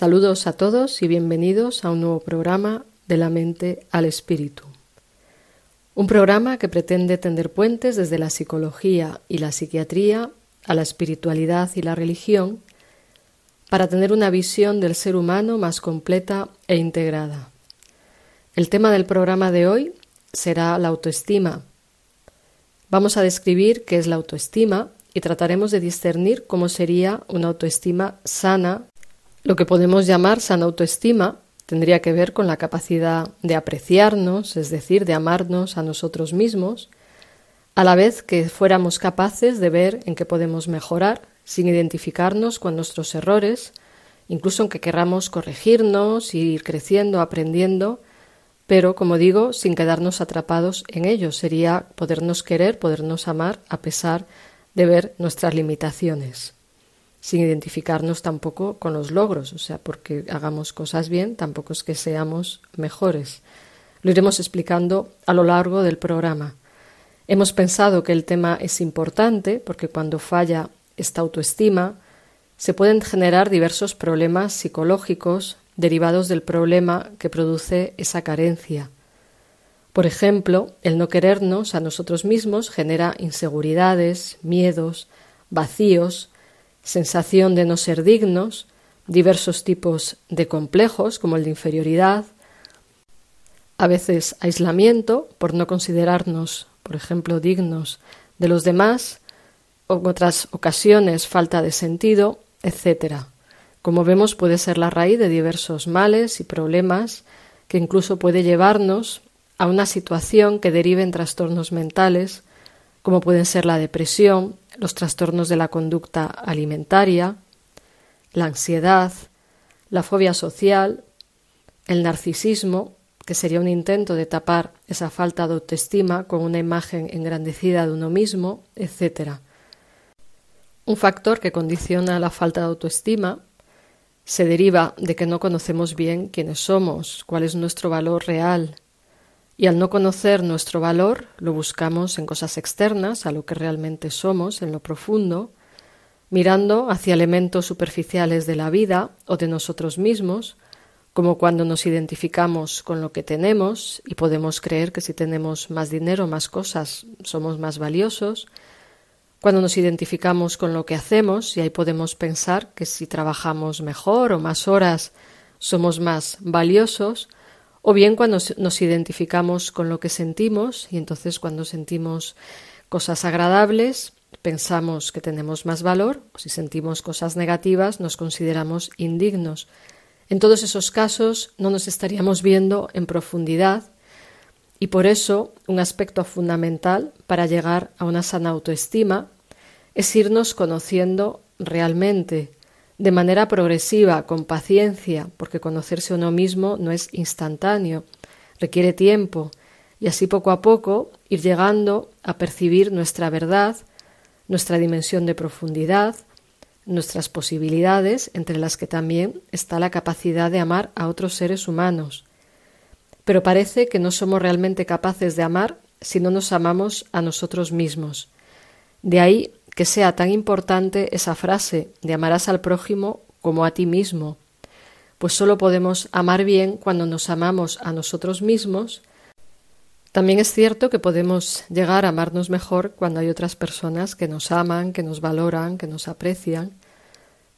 Saludos a todos y bienvenidos a un nuevo programa de la mente al espíritu. Un programa que pretende tender puentes desde la psicología y la psiquiatría a la espiritualidad y la religión para tener una visión del ser humano más completa e integrada. El tema del programa de hoy será la autoestima. Vamos a describir qué es la autoestima y trataremos de discernir cómo sería una autoestima sana lo que podemos llamar sana autoestima tendría que ver con la capacidad de apreciarnos, es decir, de amarnos a nosotros mismos, a la vez que fuéramos capaces de ver en qué podemos mejorar sin identificarnos con nuestros errores, incluso aunque querramos corregirnos, ir creciendo, aprendiendo, pero, como digo, sin quedarnos atrapados en ellos. Sería podernos querer, podernos amar a pesar de ver nuestras limitaciones sin identificarnos tampoco con los logros, o sea, porque hagamos cosas bien, tampoco es que seamos mejores. Lo iremos explicando a lo largo del programa. Hemos pensado que el tema es importante porque cuando falla esta autoestima, se pueden generar diversos problemas psicológicos derivados del problema que produce esa carencia. Por ejemplo, el no querernos a nosotros mismos genera inseguridades, miedos, vacíos, sensación de no ser dignos, diversos tipos de complejos como el de inferioridad, a veces aislamiento por no considerarnos, por ejemplo, dignos de los demás, en otras ocasiones falta de sentido, etc. Como vemos, puede ser la raíz de diversos males y problemas que incluso puede llevarnos a una situación que derive en trastornos mentales, como pueden ser la depresión, los trastornos de la conducta alimentaria, la ansiedad, la fobia social, el narcisismo, que sería un intento de tapar esa falta de autoestima con una imagen engrandecida de uno mismo, etc. Un factor que condiciona la falta de autoestima se deriva de que no conocemos bien quiénes somos, cuál es nuestro valor real, y al no conocer nuestro valor, lo buscamos en cosas externas a lo que realmente somos, en lo profundo, mirando hacia elementos superficiales de la vida o de nosotros mismos, como cuando nos identificamos con lo que tenemos y podemos creer que si tenemos más dinero, más cosas, somos más valiosos, cuando nos identificamos con lo que hacemos y ahí podemos pensar que si trabajamos mejor o más horas, somos más valiosos, o bien cuando nos identificamos con lo que sentimos y entonces cuando sentimos cosas agradables pensamos que tenemos más valor o si sentimos cosas negativas nos consideramos indignos. En todos esos casos no nos estaríamos viendo en profundidad y por eso un aspecto fundamental para llegar a una sana autoestima es irnos conociendo realmente de manera progresiva, con paciencia, porque conocerse uno mismo no es instantáneo, requiere tiempo, y así poco a poco ir llegando a percibir nuestra verdad, nuestra dimensión de profundidad, nuestras posibilidades, entre las que también está la capacidad de amar a otros seres humanos. Pero parece que no somos realmente capaces de amar si no nos amamos a nosotros mismos. De ahí que sea tan importante esa frase de amarás al prójimo como a ti mismo, pues solo podemos amar bien cuando nos amamos a nosotros mismos. También es cierto que podemos llegar a amarnos mejor cuando hay otras personas que nos aman, que nos valoran, que nos aprecian,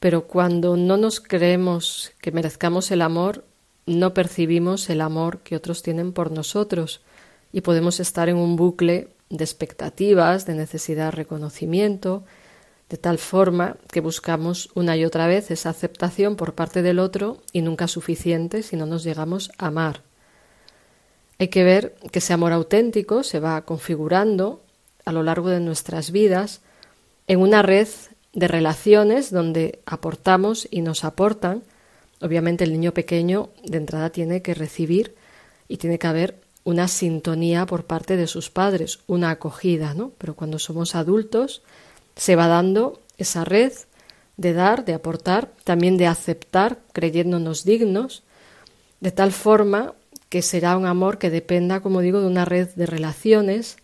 pero cuando no nos creemos que merezcamos el amor, no percibimos el amor que otros tienen por nosotros y podemos estar en un bucle de expectativas, de necesidad de reconocimiento, de tal forma que buscamos una y otra vez esa aceptación por parte del otro y nunca suficiente si no nos llegamos a amar. Hay que ver que ese amor auténtico se va configurando a lo largo de nuestras vidas en una red de relaciones donde aportamos y nos aportan obviamente el niño pequeño de entrada tiene que recibir y tiene que haber una sintonía por parte de sus padres, una acogida, ¿no? Pero cuando somos adultos se va dando esa red de dar, de aportar, también de aceptar, creyéndonos dignos, de tal forma que será un amor que dependa, como digo, de una red de relaciones,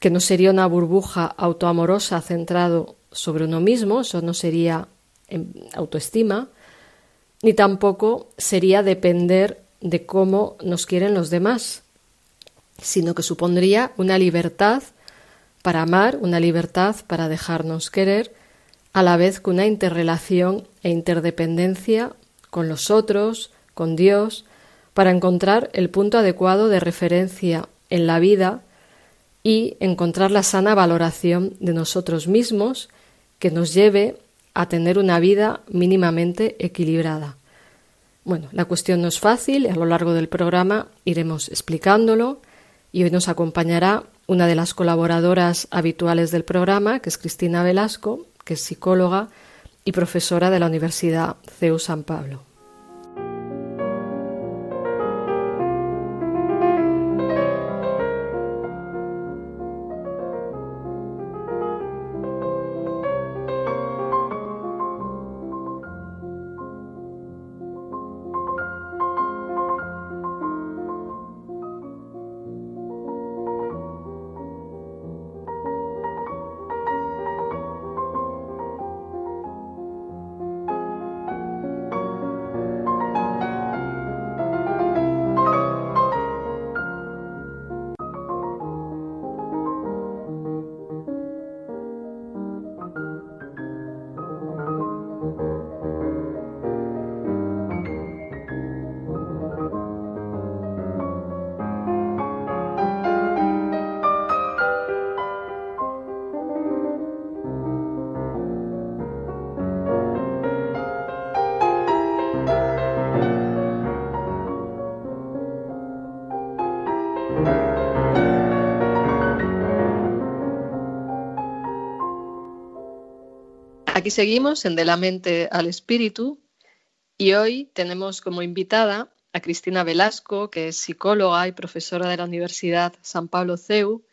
que no sería una burbuja autoamorosa centrado sobre uno mismo, eso no sería autoestima, ni tampoco sería depender de cómo nos quieren los demás, sino que supondría una libertad para amar, una libertad para dejarnos querer, a la vez que una interrelación e interdependencia con los otros, con Dios, para encontrar el punto adecuado de referencia en la vida y encontrar la sana valoración de nosotros mismos que nos lleve a tener una vida mínimamente equilibrada. Bueno, la cuestión no es fácil a lo largo del programa iremos explicándolo y hoy nos acompañará una de las colaboradoras habituales del programa, que es Cristina Velasco, que es psicóloga y profesora de la Universidad CEU San Pablo. Aquí seguimos en De la mente al espíritu y hoy tenemos como invitada a Cristina Velasco, que es psicóloga y profesora de la Universidad San Pablo CEU,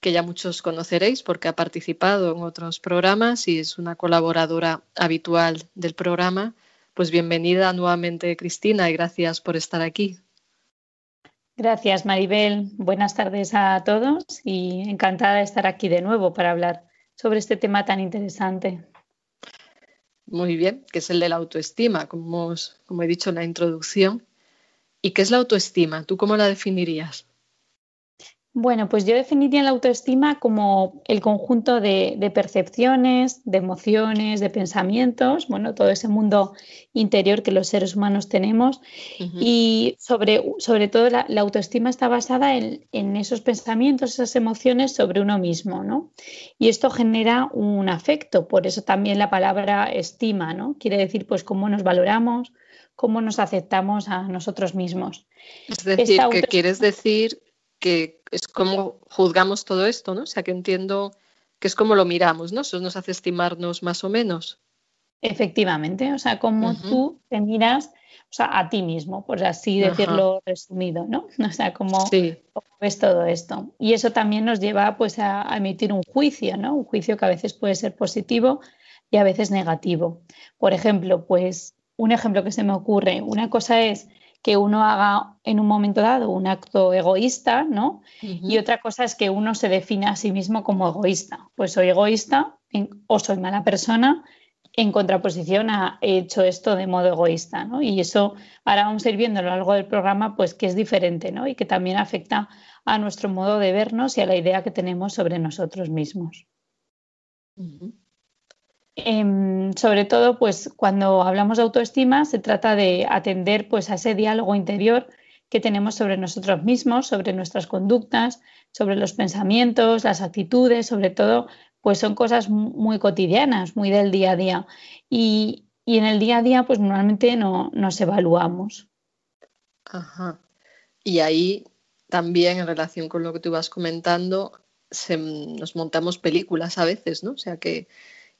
que ya muchos conoceréis porque ha participado en otros programas y es una colaboradora habitual del programa. Pues bienvenida nuevamente, Cristina, y gracias por estar aquí. Gracias, Maribel. Buenas tardes a todos y encantada de estar aquí de nuevo para hablar sobre este tema tan interesante. Muy bien, que es el de la autoestima, como, como he dicho en la introducción. ¿Y qué es la autoestima? ¿Tú cómo la definirías? Bueno, pues yo definiría la autoestima como el conjunto de, percepciones, de emociones, de pensamientos, bueno, todo ese mundo interior que los seres humanos tenemos. Y sobre, sobre todo la, autoestima está basada en, en, esos pensamientos, esas emociones sobre uno mismo, ¿no? Y esto genera un afecto, por eso también la palabra estima, ¿no? Quiere decir, pues, cómo nos valoramos, cómo nos aceptamos a nosotros mismos. Es decir, que quieres decir que es como juzgamos todo esto, ¿no? O sea, que entiendo que es como lo miramos, ¿no? Eso nos hace estimarnos más o menos. Efectivamente, o sea, como tú te miras, o sea, a ti mismo, por así decirlo resumido, ¿no? O sea, como ves todo esto. Y eso también nos lleva pues a, a, emitir un juicio, ¿no? Un juicio que a veces puede ser positivo y a veces negativo. Por ejemplo, pues un ejemplo que se me ocurre, una cosa es que uno haga en un momento dado un acto egoísta, ¿no? Y otra cosa es que uno se define a sí mismo como egoísta. Pues soy egoísta o soy mala persona en contraposición a he hecho esto de modo egoísta, ¿no? Y eso ahora vamos a ir viendo a lo largo del programa, pues que es diferente, ¿no? Y que también afecta a nuestro modo de vernos y a la idea que tenemos sobre nosotros mismos. Em, sobre todo, pues cuando hablamos de autoestima, se trata de atender pues, a ese diálogo interior que tenemos sobre nosotros mismos, sobre nuestras conductas, sobre los pensamientos, las actitudes, sobre todo, pues son cosas muy cotidianas, muy del día a día. Y, en el día a día, pues normalmente no nos evaluamos. Ajá. Y ahí también, en relación con lo que tú vas comentando, nos montamos películas a veces, ¿no? O sea que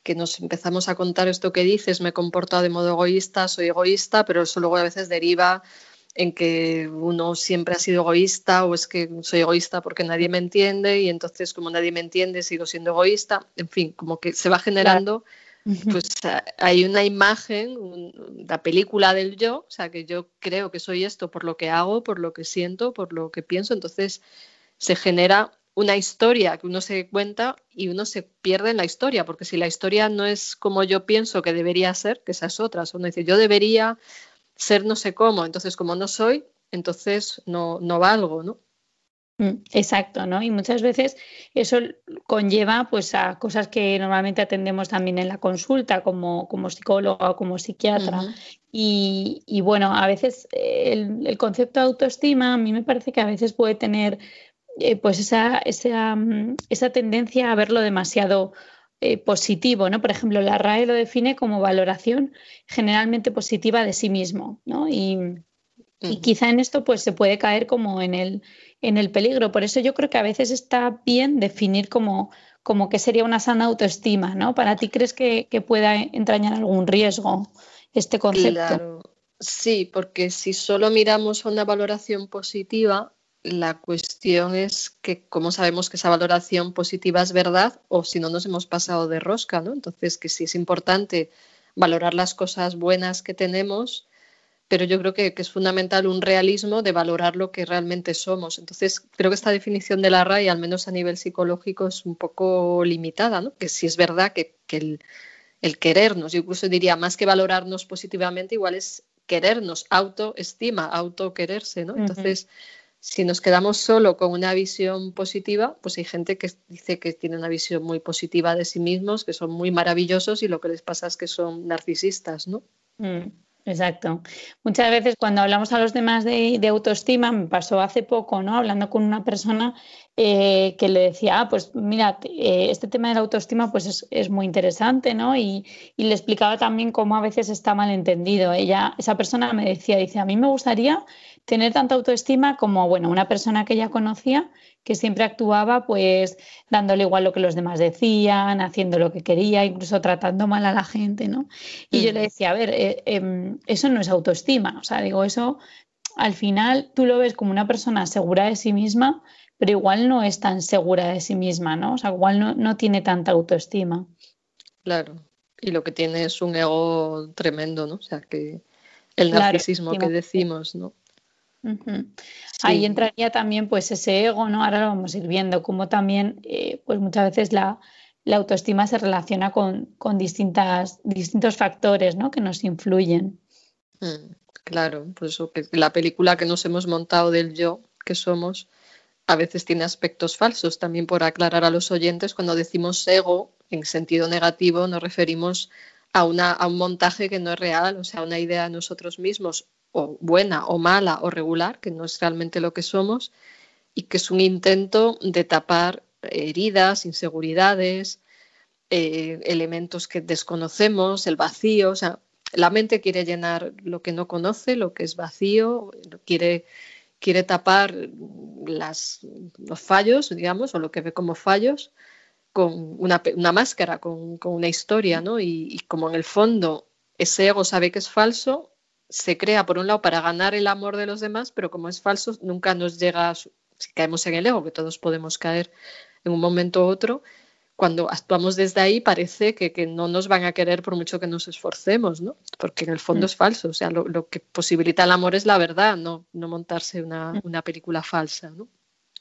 que nos empezamos a contar esto que dices, me he comportado de modo egoísta, soy egoísta, pero eso luego a veces deriva en que uno siempre ha sido egoísta o es que soy egoísta porque nadie me entiende y entonces como nadie me entiende sigo siendo egoísta. En fin, como que se va generando, pues hay una imagen, la película del yo, o sea, que yo creo que soy esto por lo que hago, por lo que siento, por lo que pienso, entonces se genera una historia que uno se cuenta y uno se pierde en la historia, porque si la historia no es como yo pienso que debería ser, que esas otras, uno dice, yo debería ser no sé cómo, entonces como no soy, entonces no, no valgo, ¿no? Mm, exacto, ¿no? Y muchas veces eso conlleva pues a cosas que normalmente atendemos también en la consulta como, como psicóloga o como psiquiatra. y, bueno, a veces el, el, concepto de autoestima a mí me parece que a veces puede tener eh, pues esa, esa, mm, esa, tendencia a verlo demasiado eh, positivo, ¿no? Por ejemplo, la RAE lo define como valoración generalmente positiva de sí mismo, ¿no? Y, quizá en esto pues se puede caer como en el, en el peligro. Por eso yo creo que a veces está bien definir como, como que sería una sana autoestima, ¿no? ¿Para ti crees que, pueda entrañar algún riesgo este concepto? Sí, porque si solo miramos a una valoración positiva, la cuestión es que cómo sabemos que esa valoración positiva es verdad o si no nos hemos pasado de rosca, ¿no? Entonces, que sí es importante valorar las cosas buenas que tenemos, pero yo creo que, es fundamental un realismo de valorar lo que realmente somos. Entonces, creo que esta definición de la RAI, al menos a nivel psicológico, es un poco limitada, ¿no? Que sí es verdad que, el, el, querernos, yo incluso diría, más que valorarnos positivamente, igual es querernos, autoestima, autoquererse, ¿no? Entonces, si nos quedamos solo con una visión positiva, pues hay gente que dice que tiene una visión muy positiva de sí mismos, que son muy maravillosos y lo que les pasa es que son narcisistas, ¿no? Mm, exacto. Muchas veces cuando hablamos a los demás de, autoestima, me pasó hace poco, ¿no? Hablando con una persona eh, que le decía, ah, pues mira, eh, este tema de la autoestima pues es, muy interesante, ¿no? Y, y, le explicaba también cómo a veces está mal entendido. Ella, esa persona me decía, dice, a mí me gustaría tener tanta autoestima como, bueno, una persona que ella conocía que siempre actuaba pues dándole igual lo que los demás decían, haciendo lo que quería, incluso tratando mal a la gente, ¿no? Y yo le decía, a ver, eh, em, eso no es autoestima, o sea, digo, eso al final tú lo ves como una persona segura de sí misma, pero igual no es tan segura de sí misma, ¿no? O sea, igual no, tiene tanta autoestima. Claro, y lo que tiene es un ego tremendo, ¿no? O sea, que el narcisismo que decimos, ¿no? Ahí entraría también pues ese ego, ¿no? Ahora lo vamos a ir viendo, como también eh, pues muchas veces la, autoestima se relaciona con, distintas, distintos factores ¿no? que nos influyen. Mm, claro, pues eso, que la película que nos hemos montado del yo que somos a veces tiene aspectos falsos. También por aclarar a los oyentes, cuando decimos ego en sentido negativo nos referimos a, una, a un montaje que no es real, o sea, una idea de nosotros mismos o buena o mala o regular, que no es realmente lo que somos, y que es un intento de tapar heridas, inseguridades, eh, elementos que desconocemos, el vacío. O sea, la mente quiere llenar lo que no conoce, lo que es vacío, quiere, quiere tapar las, los fallos, digamos, o lo que ve como fallos, con una, máscara, con, una historia, ¿no? Y, y como en el fondo ese ego sabe que es falso, se crea, por un lado, para ganar el amor de los demás, pero como es falso, nunca nos llega, si caemos en el ego, que todos podemos caer en un momento u otro, cuando actuamos desde ahí parece que, no nos van a querer por mucho que nos esforcemos, ¿no? Porque en el fondo mm. es falso, o sea, lo, que posibilita el amor es la verdad, no, no montarse una, mm. una película falsa, ¿no?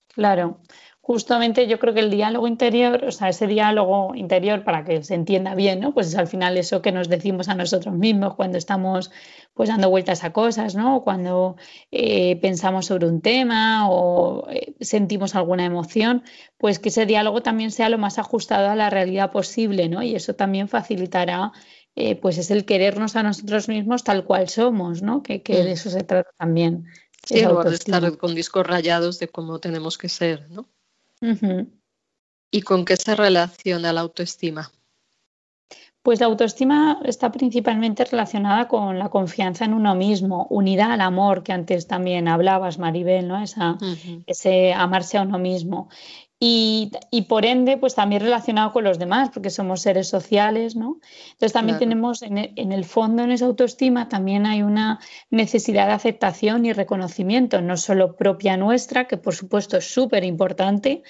Claro, justamente yo creo que el diálogo interior, o sea, ese diálogo interior para que se entienda bien, ¿no? Pues es al final eso que nos decimos a nosotros mismos cuando estamos pues dando vueltas a cosas, ¿no? Cuando eh, pensamos sobre un tema o eh, sentimos alguna emoción, pues que ese diálogo también sea lo más ajustado a la realidad posible, ¿no? Y eso también facilitará eh, pues es el querernos a nosotros mismos tal cual somos, ¿no? Que, de mm. eso se trata también. Sí, de estar con discos rayados de cómo tenemos que ser, ¿no? ¿Y con qué se relaciona la autoestima? Pues la autoestima está principalmente relacionada con la confianza en uno mismo, unida al amor, que antes también hablabas, Maribel, ¿no? Esa, Ese amarse a uno mismo. Y, por ende, pues también relacionado con los demás, porque somos seres sociales, ¿no? Entonces también tenemos en el, en el, fondo, en esa autoestima, también hay una necesidad de aceptación y reconocimiento, no solo propia nuestra, que por supuesto es súper importante,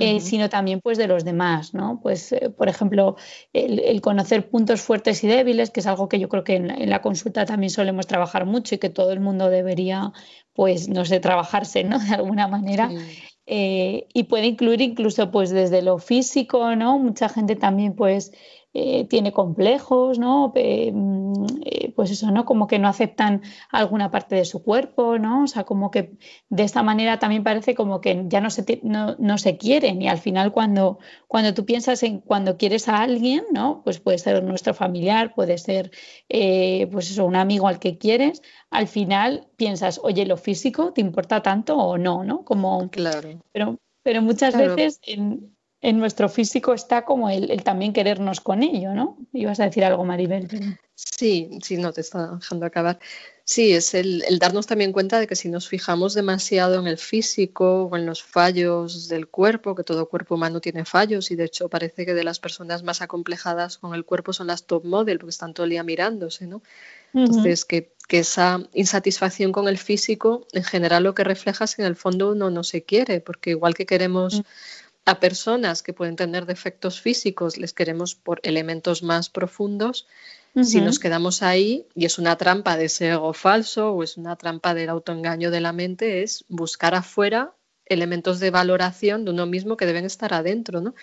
eh, sino también pues de los demás, ¿no? Pues, eh, por ejemplo, el, conocer puntos fuertes y débiles, que es algo que yo creo que en, la consulta también solemos trabajar mucho y que todo el mundo debería, pues, no sé, trabajarse, ¿no? De alguna manera. Eh, y puede incluir incluso pues desde lo físico, ¿no? Mucha gente también pues eh, tiene complejos, ¿no? Mm, eh, pues eso, ¿no? Como que no aceptan alguna parte de su cuerpo, ¿no? O sea, como que de esta manera también parece como que ya no se, no, no se quieren y al final cuando, cuando tú piensas en cuando quieres a alguien, ¿no? Pues puede ser nuestro familiar, puede ser, pues eso, un amigo al que quieres, al final piensas, oye, lo físico, ¿te importa tanto o no? ¿no? Como, claro. Pero, pero muchas veces en, nuestro físico está como el, también querernos con ello, ¿no? Ibas a decir algo, Maribel. Sí, sí, no te está dejando acabar. Sí, es el, el, darnos también cuenta de que si nos fijamos demasiado en el físico o en los fallos del cuerpo, que todo cuerpo humano tiene fallos y de hecho parece que de las personas más acomplejadas con el cuerpo son las top model porque están todo el día mirándose, ¿no? Entonces, que, esa insatisfacción con el físico, en general lo que refleja es que en el fondo uno no se quiere, porque igual que queremos mm. A personas que pueden tener defectos físicos, les queremos por elementos más profundos, si nos quedamos ahí y es una trampa de ese ego falso o es una trampa del autoengaño de la mente, es buscar afuera elementos de valoración de uno mismo que deben estar adentro, ¿no?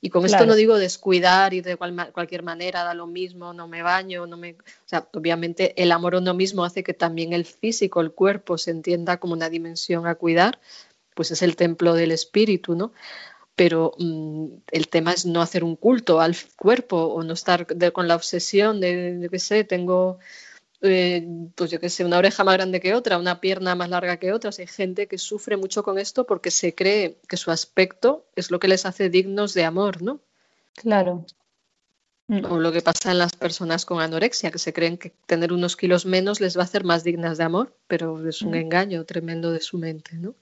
Y con esto no digo descuidar y de cualquier manera da lo mismo, no me baño, no me... O sea, obviamente el amor a uno mismo hace que también el físico, el cuerpo, se entienda como una dimensión a cuidar, pues es el templo del espíritu, ¿no? Pero mm, el tema es no hacer un culto al cuerpo o no estar con la obsesión de, yo qué sé, tengo eh, pues yo que sé, una oreja más grande que otra, una pierna más larga que otra. hay gente que sufre mucho con esto porque se cree que su aspecto es lo que les hace dignos de amor, ¿no? Claro. Mm. O lo que pasa en las personas con anorexia, que se creen que tener unos kilos menos les va a hacer más dignas de amor, pero es un mm. engaño tremendo de su mente, ¿no?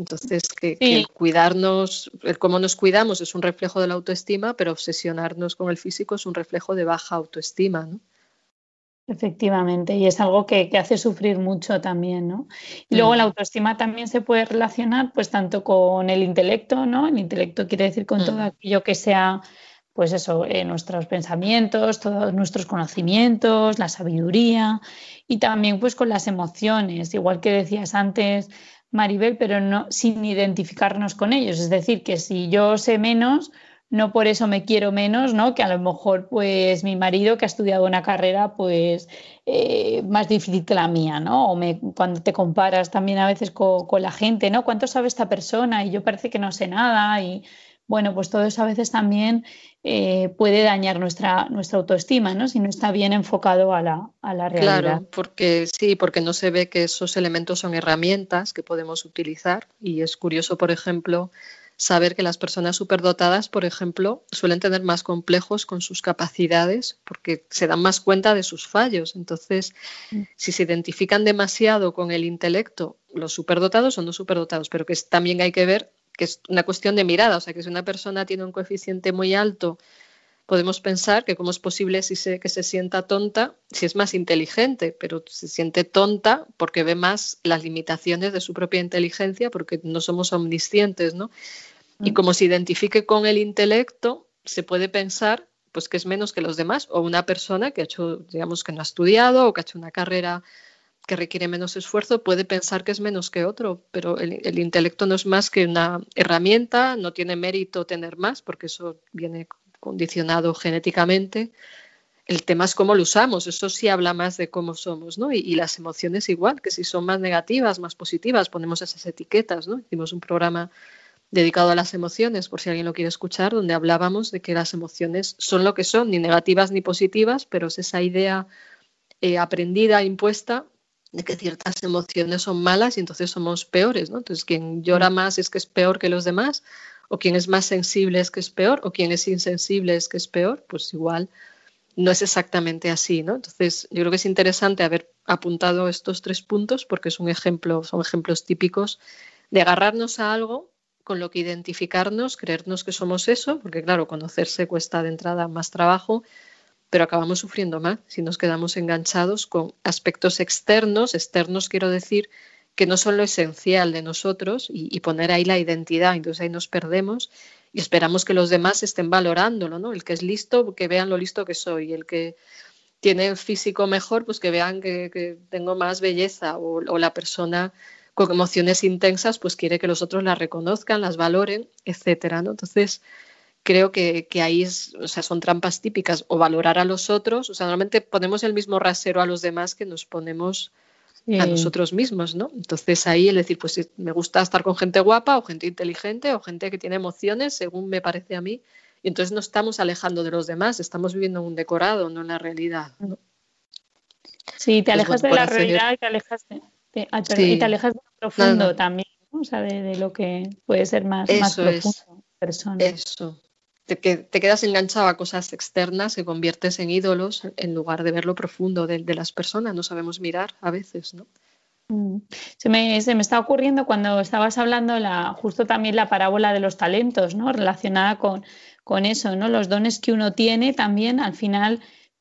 Entonces, que, que, el cuidarnos, el cómo nos cuidamos es un reflejo de la autoestima, pero obsesionarnos con el físico es un reflejo de baja autoestima, ¿no? Efectivamente, y es algo que, hace sufrir mucho también, ¿no? Y luego la mm. autoestima también se puede relacionar, pues, tanto con el intelecto, ¿no? El intelecto quiere decir con todo mm. aquello que sea, pues eso, eh, nuestros pensamientos, todos nuestros conocimientos, la sabiduría, y también, pues, con las emociones, igual que decías antes, Maribel, pero no sin identificarnos con ellos. Es decir, que si yo sé menos, no por eso me quiero menos, ¿no? Que a lo mejor, pues, mi marido que ha estudiado una carrera, pues, eh, más difícil que la mía, ¿no? O cuando te comparas también a veces con, la gente, ¿no? ¿Cuánto sabe esta persona? Y yo parece que no sé nada y, bueno, pues todo eso a veces también eh, puede dañar nuestra, nuestra autoestima, ¿no? Si no está bien enfocado a la, a la realidad. Claro, porque sí, porque no se ve que esos elementos son herramientas que podemos utilizar y es curioso, por ejemplo, saber que las personas superdotadas, por ejemplo, suelen tener más complejos con sus capacidades porque se dan más cuenta de sus fallos. Entonces, mm. si se identifican demasiado con el intelecto, los superdotados son los superdotados, pero que también hay que ver que es una cuestión de mirada, o sea, que si una persona tiene un coeficiente muy alto, podemos pensar que cómo es posible si se, que se sienta tonta si es más inteligente, pero se siente tonta porque ve más las limitaciones de su propia inteligencia, porque no somos omniscientes, ¿no? Y mm. como se identifique con el intelecto, se puede pensar pues que es menos que los demás, o una persona que ha hecho, digamos, que no ha estudiado o que ha hecho una carrera que requiere menos esfuerzo, puede pensar que es menos que otro, pero el, intelecto no es más que una herramienta, no tiene mérito tener más, porque eso viene condicionado genéticamente. El tema es cómo lo usamos, eso sí habla más de cómo somos, ¿no? Y, las emociones igual, que si son más negativas, más positivas, ponemos esas etiquetas, ¿no? Hicimos un programa dedicado a las emociones, por si alguien lo quiere escuchar, donde hablábamos de que las emociones son lo que son, ni negativas ni positivas, pero es esa idea eh, aprendida, impuesta, de que ciertas emociones son malas y entonces somos peores, ¿no? Entonces, quien llora mm. más es que es peor que los demás, o quien es más sensible es que es peor, o quien es insensible es que es peor, pues igual no es exactamente así, ¿no? Entonces, yo creo que es interesante haber apuntado estos tres puntos porque es un ejemplo, son ejemplos típicos de agarrarnos a algo con lo que identificarnos, creernos que somos eso, porque claro, conocerse cuesta de entrada más trabajo, pero acabamos sufriendo más si nos quedamos enganchados con aspectos externos, externos quiero decir que no son lo esencial de nosotros y, poner ahí la identidad, entonces ahí nos perdemos y esperamos que los demás estén valorándolo, ¿no? El que es listo, que vean lo listo que soy, el que tiene físico mejor, pues que vean que, tengo más belleza o, o la persona con emociones intensas, pues quiere que los otros las reconozcan, las valoren, etcétera, ¿no? Entonces, creo que, ahí es, o sea, son trampas típicas, o valorar a los otros, o sea, normalmente ponemos el mismo rasero a los demás que nos ponemos a nosotros mismos, ¿no? Entonces ahí el decir, pues me gusta estar con gente guapa o gente inteligente o gente que tiene emociones, según me parece a mí, y entonces no estamos alejando de los demás, estamos viviendo en un decorado, no en la realidad. ¿no? Sí, te alejas de la realidad y te alejas de, y te alejas de lo profundo también, o sea, de, lo que puede ser más, más profundo. Persona. Eso. Te, te, quedas enganchado a cosas externas y conviertes en ídolos en lugar de ver lo profundo de, las personas. No sabemos mirar a veces, ¿no? Mm. Se me, se me, está ocurriendo cuando estabas hablando la, justo también la parábola de los talentos, ¿no? Relacionada con, con eso, ¿no? Los dones que uno tiene también al final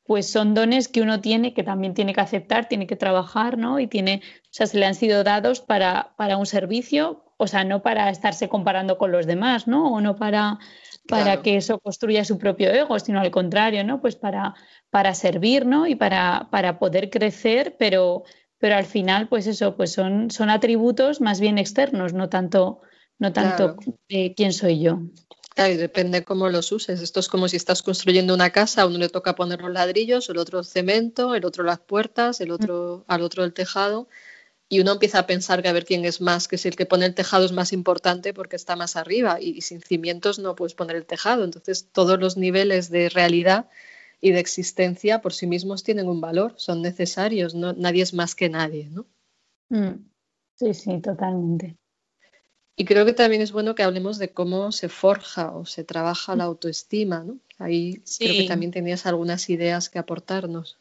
pues son dones que uno tiene que también tiene que aceptar, tiene que trabajar, ¿no? Y tiene, o sea, se le han sido dados para, para un servicio, o sea, no para estarse comparando con los demás, ¿no? O no para, para que eso construya su propio ego, sino al contrario, ¿no? Pues para, para servir, ¿no? Y para, para poder crecer, pero, pero al final, pues eso, pues son, son atributos más bien externos, no tanto, no tanto de quién soy yo. Claro, y depende cómo los uses. Esto es como si estás construyendo una casa, a uno le toca poner los ladrillos, el otro cemento, el otro las puertas, el otro al otro el tejado. Y uno empieza a pensar que a ver quién es más, que si el que pone el tejado es más importante porque está más arriba y, sin cimientos no puedes poner el tejado. Entonces todos los niveles de realidad y de existencia por sí mismos tienen un valor, son necesarios, no, nadie es más que nadie, ¿no? Mm. Sí, sí, totalmente. Y creo que también es bueno que hablemos de cómo se forja o se trabaja la autoestima, ¿no? Ahí creo que también tenías algunas ideas que aportarnos.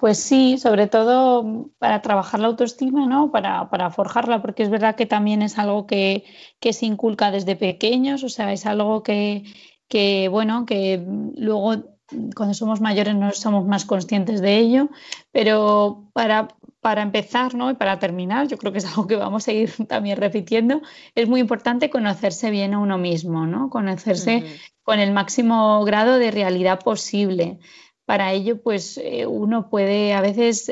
Pues sí, sobre todo para trabajar la autoestima, ¿no? Para, para forjarla, porque es verdad que también es algo que, que, se inculca desde pequeños, o sea, es algo que, que, bueno, que luego cuando somos mayores no somos más conscientes de ello, pero para para empezar ¿no? y para terminar, yo creo que es algo que vamos a ir también repitiendo, es muy importante conocerse bien a uno mismo, ¿no? conocerse con el máximo grado de realidad posible. Para ello, pues eh, uno puede a veces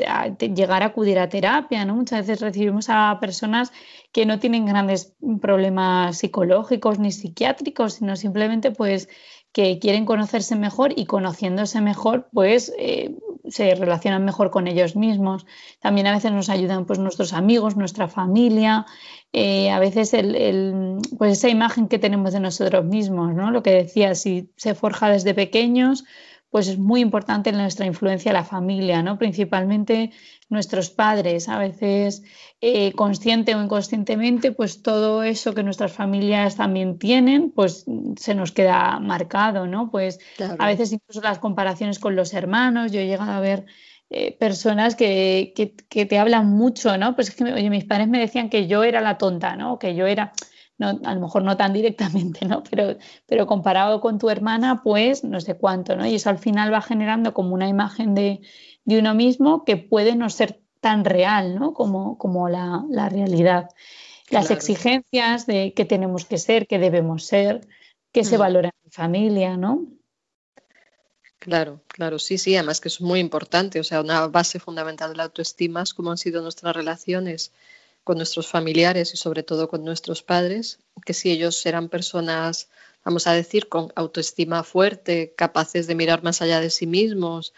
llegar a acudir a terapia, ¿no? Muchas veces recibimos a personas que no tienen grandes problemas psicológicos ni psiquiátricos, sino simplemente pues que quieren conocerse mejor y conociéndose mejor, pues eh, se relacionan mejor con ellos mismos. También a veces nos ayudan pues, nuestros amigos, nuestra familia, eh, a veces el, pues esa imagen que tenemos de nosotros mismos, ¿no? Lo que decía, si se forja desde pequeños, pues es muy importante nuestra influencia la familia, ¿no? Principalmente nuestros padres, a veces eh, consciente o inconscientemente, pues todo eso que nuestras familias también tienen, pues se nos queda marcado, ¿no? Pues a veces incluso las comparaciones con los hermanos, yo he llegado a ver eh, personas que, que, te hablan mucho, ¿no? Pues es que, oye, mis padres me decían que yo era la tonta, ¿no? Que yo era no, a lo mejor no tan directamente, ¿no? Pero, pero comparado con tu hermana, pues no sé cuánto, ¿no? Y eso al final va generando como una imagen de, uno mismo que puede no ser tan real, ¿no? Como, como la, realidad. Las exigencias de qué tenemos que ser, qué debemos ser, qué se mm. valora en familia, ¿no? Claro, claro, sí, sí, además que es muy importante, o sea, una base fundamental de la autoestima es cómo han sido nuestras relaciones con nuestros familiares y sobre todo con nuestros padres, que si ellos eran personas, vamos a decir, con autoestima fuerte, capaces de mirar más allá de sí mismos,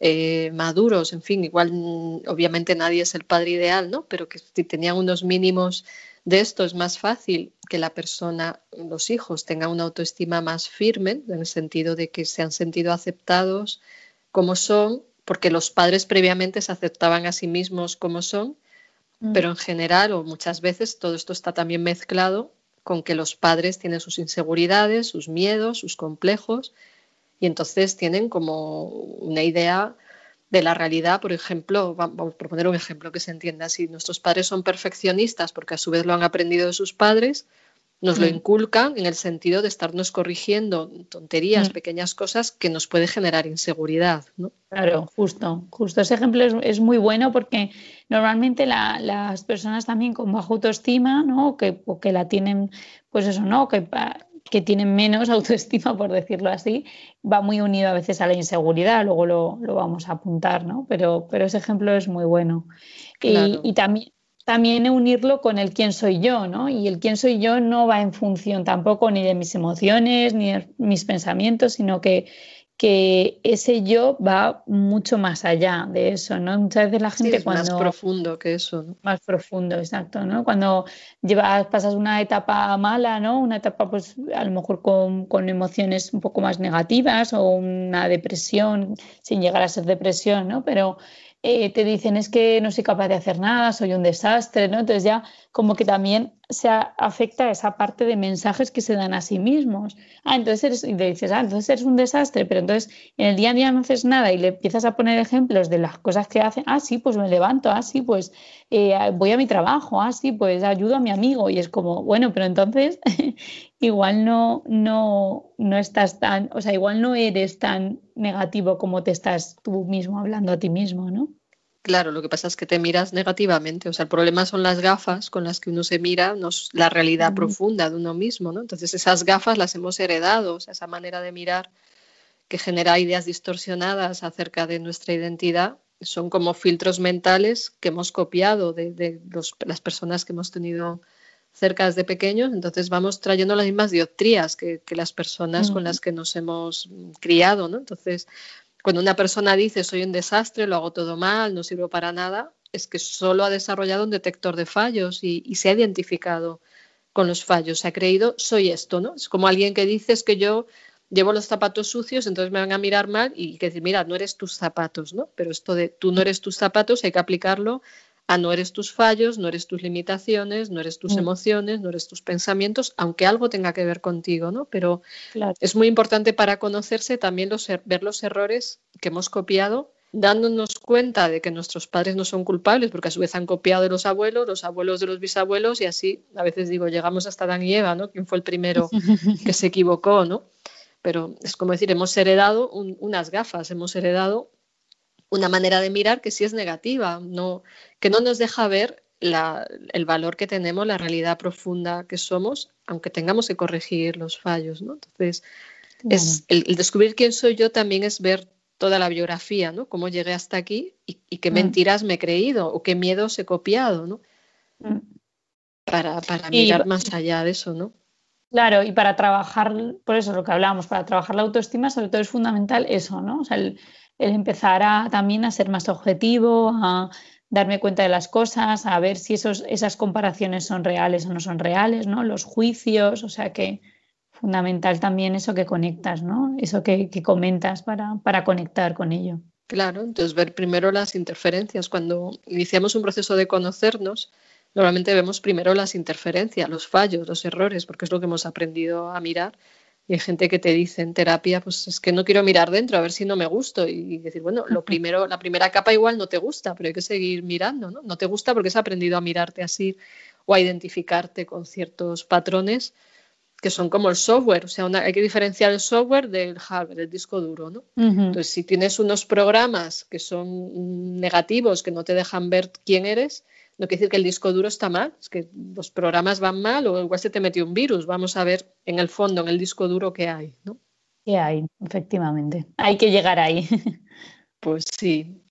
eh, maduros, en fin, igual mm, obviamente nadie es el padre ideal, ¿no? Pero que si tenían unos mínimos de esto es más fácil que la persona, los hijos, tengan una autoestima más firme, en el sentido de que se han sentido aceptados como son, porque los padres previamente se aceptaban a sí mismos como son. Pero en general o muchas veces todo esto está también mezclado con que los padres tienen sus inseguridades, sus miedos, sus complejos y entonces tienen como una idea de la realidad, por ejemplo, vamos a poner un ejemplo que se entienda así, nuestros padres son perfeccionistas porque a su vez lo han aprendido de sus padres, nos lo mm. inculcan en el sentido de estarnos corrigiendo tonterías, mm. pequeñas cosas que nos puede generar inseguridad. ¿no? Claro, justo, justo. Ese ejemplo es, muy bueno porque normalmente las personas también con baja autoestima, ¿no? Que, o que la tienen, pues eso, ¿no? Que, que tienen menos autoestima, por decirlo así, va muy unido a veces a la inseguridad, luego lo, vamos a apuntar, ¿no? Pero, pero ese ejemplo es muy bueno. Y, y también también unirlo con el quién soy yo, ¿no? Y el quién soy yo no va en función tampoco ni de mis emociones ni de mis pensamientos, sino que, que ese yo va mucho más allá de eso, ¿no? Muchas veces la gente es cuando... Más profundo que eso, ¿no? Más profundo, exacto, ¿no? Cuando llevas, pasas una etapa mala, ¿no? Una etapa, pues, a lo mejor con, con emociones un poco más negativas o una depresión, sin llegar a ser depresión, ¿no? Pero eh, te dicen es que no soy capaz de hacer nada, soy un desastre, ¿no? Entonces ya como que también se afecta esa parte de mensajes que se dan a sí mismos. Ah, entonces eres, y le dices, ah, entonces eres un desastre, pero entonces en el día a día no haces nada y le empiezas a poner ejemplos de las cosas que hacen, ah, sí, pues me levanto, ah, sí, pues eh, voy a mi trabajo, ah, sí, pues ayudo a mi amigo y es como, bueno, pero entonces igual no, no, no estás tan, o sea, igual no eres tan negativo como te estás tú mismo hablando a ti mismo, ¿no? Claro, lo que pasa es que te miras negativamente. O sea, el problema son las gafas con las que uno se mira, la realidad profunda de uno mismo, ¿no? Entonces, esas gafas las hemos heredado, o sea, esa manera de mirar que genera ideas distorsionadas acerca de nuestra identidad, son como filtros mentales que hemos copiado de, las personas que hemos tenido cerca desde pequeños, entonces vamos trayendo las mismas dioptrías que, las personas con las que nos hemos criado, ¿no? Entonces, cuando una persona dice soy un desastre, lo hago todo mal, no sirvo para nada, es que solo ha desarrollado un detector de fallos y, se ha identificado con los fallos, se ha creído soy esto, ¿no? Es como alguien que dice es que yo llevo los zapatos sucios, entonces me van a mirar mal y que decir, mira, no eres tus zapatos, ¿no? Pero esto de tú no eres tus zapatos hay que aplicarlo a no eres tus fallos, no eres tus limitaciones, no eres tus mm. emociones, no eres tus pensamientos, aunque algo tenga que ver contigo, ¿no? Pero es muy importante para conocerse también los, er, ver los errores que hemos copiado, dándonos cuenta de que nuestros padres no son culpables, porque a su vez han copiado de los abuelos, los abuelos de los bisabuelos, y así, a veces digo, llegamos hasta Dan y Eva, ¿no? ¿Quién fue el primero que se equivocó, ¿no? Pero es como decir, hemos heredado unas gafas, hemos heredado una manera de mirar que sí es negativa, no, que no nos deja ver el valor que tenemos, la realidad profunda que somos, aunque tengamos que corregir los fallos. ¿no? Entonces, es, el, descubrir quién soy yo también es ver toda la biografía, ¿no? Cómo llegué hasta aquí y, qué mm. mentiras me he creído o qué miedos he copiado, ¿no? Mm. Para, para mirar más allá de eso, ¿no? Claro, y para trabajar, por eso lo que hablábamos, para trabajar la autoestima, sobre todo es fundamental eso, ¿no? O sea, el, el empezar también a ser más objetivo, a darme cuenta de las cosas, a ver si esos, esas comparaciones son reales o no son reales, ¿no? Los juicios, o sea que fundamental también eso que conectas, ¿no? Eso que, comentas para, para conectar con ello. Claro, entonces ver primero las interferencias. Cuando iniciamos un proceso de conocernos, normalmente vemos primero las interferencias, los fallos, los errores, porque es lo que hemos aprendido a mirar y hay gente que te dice en terapia, pues es que no quiero mirar dentro, a ver si no me gusto. Y decir, bueno, lo primero, la primera capa igual no te gusta, pero hay que seguir mirando, ¿no? No te gusta porque has aprendido a mirarte así o a identificarte con ciertos patrones que son como el software. O sea, hay que diferenciar el software del hardware, del disco duro, ¿no? Entonces, si tienes unos programas que son negativos, que no te dejan ver quién eres, no quiere decir que el disco duro está mal, es que los programas van mal o igual se te metió un virus. Vamos a ver en el fondo, en el disco duro, qué hay, ¿no? ¿Qué hay? Efectivamente. Hay que llegar ahí. Pues sí.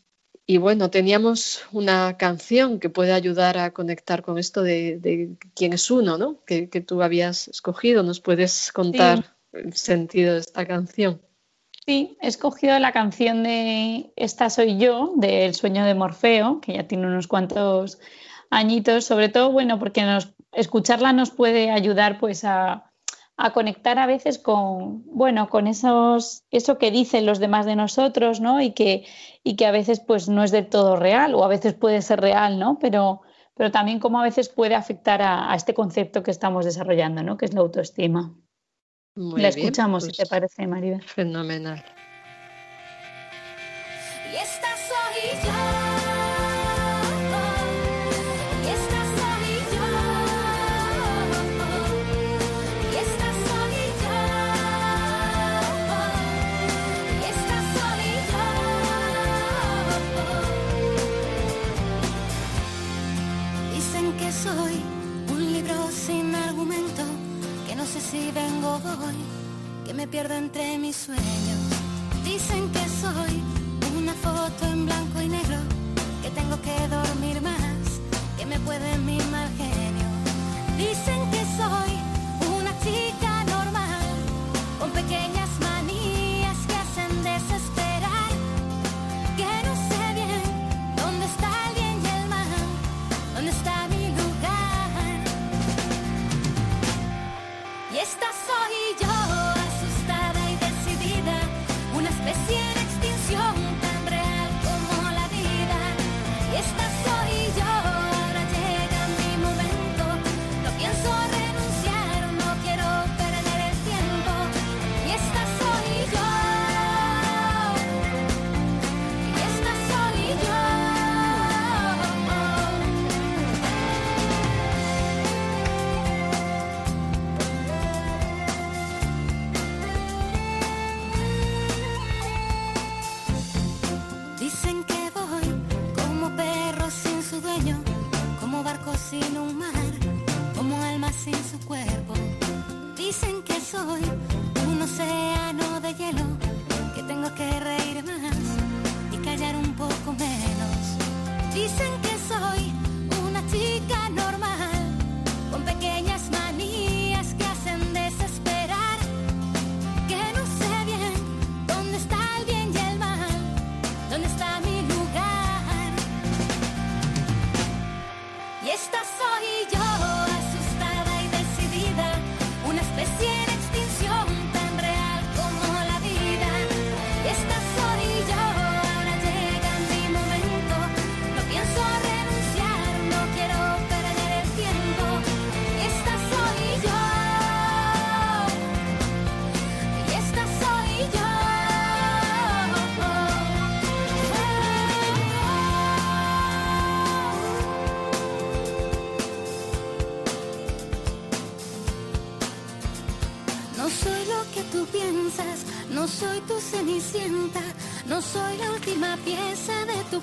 Y bueno, teníamos una canción que puede ayudar a conectar con esto de, quién es uno, ¿no? Que, tú habías escogido. ¿Nos puedes contar el sentido de esta canción? Sí, he escogido la canción de Esta soy yo, del sueño de Morfeo, que ya tiene unos cuantos añitos, sobre todo, bueno, porque nos, escucharla nos puede ayudar pues a, conectar a veces con, bueno, con esos, eso que dicen los demás de nosotros, ¿no? Y que, y que a veces pues no es del todo real, o a veces puede ser real, ¿no? Pero, pero también como a veces puede afectar a, a este concepto que estamos desarrollando, ¿no? Que es la autoestima. Muy la escuchamos, si te pues parece, Maribel. Fenomenal. si vengo hoy, que me pierdo entre mis sueños.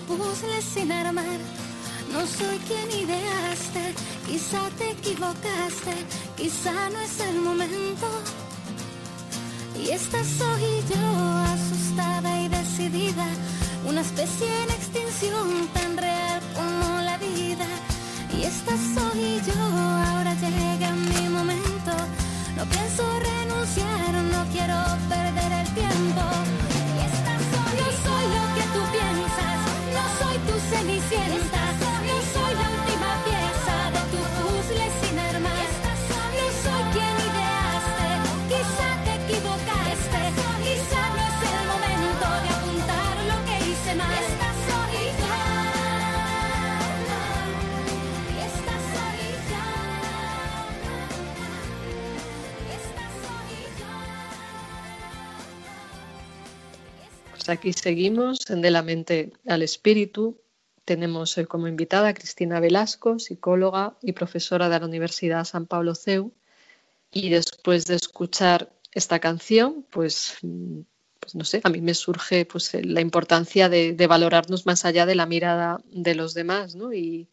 Puzzle sin armar. No soy quien ideaste, quizá te equivocaste, quizá no es el momento. Y esta soy yo, asustada y decidida, una especie en extinción tan real como la vida. Y esta soy yo, Aquí seguimos en De la mente al espíritu. Tenemos hoy como invitada a Cristina Velasco, psicóloga y profesora de la Universidad San Pablo CEU. Y después de escuchar esta canción, pues, mm, pues no sé, a mí me surge pues, la importancia de, valorarnos más allá de la mirada de los demás, ¿no? Y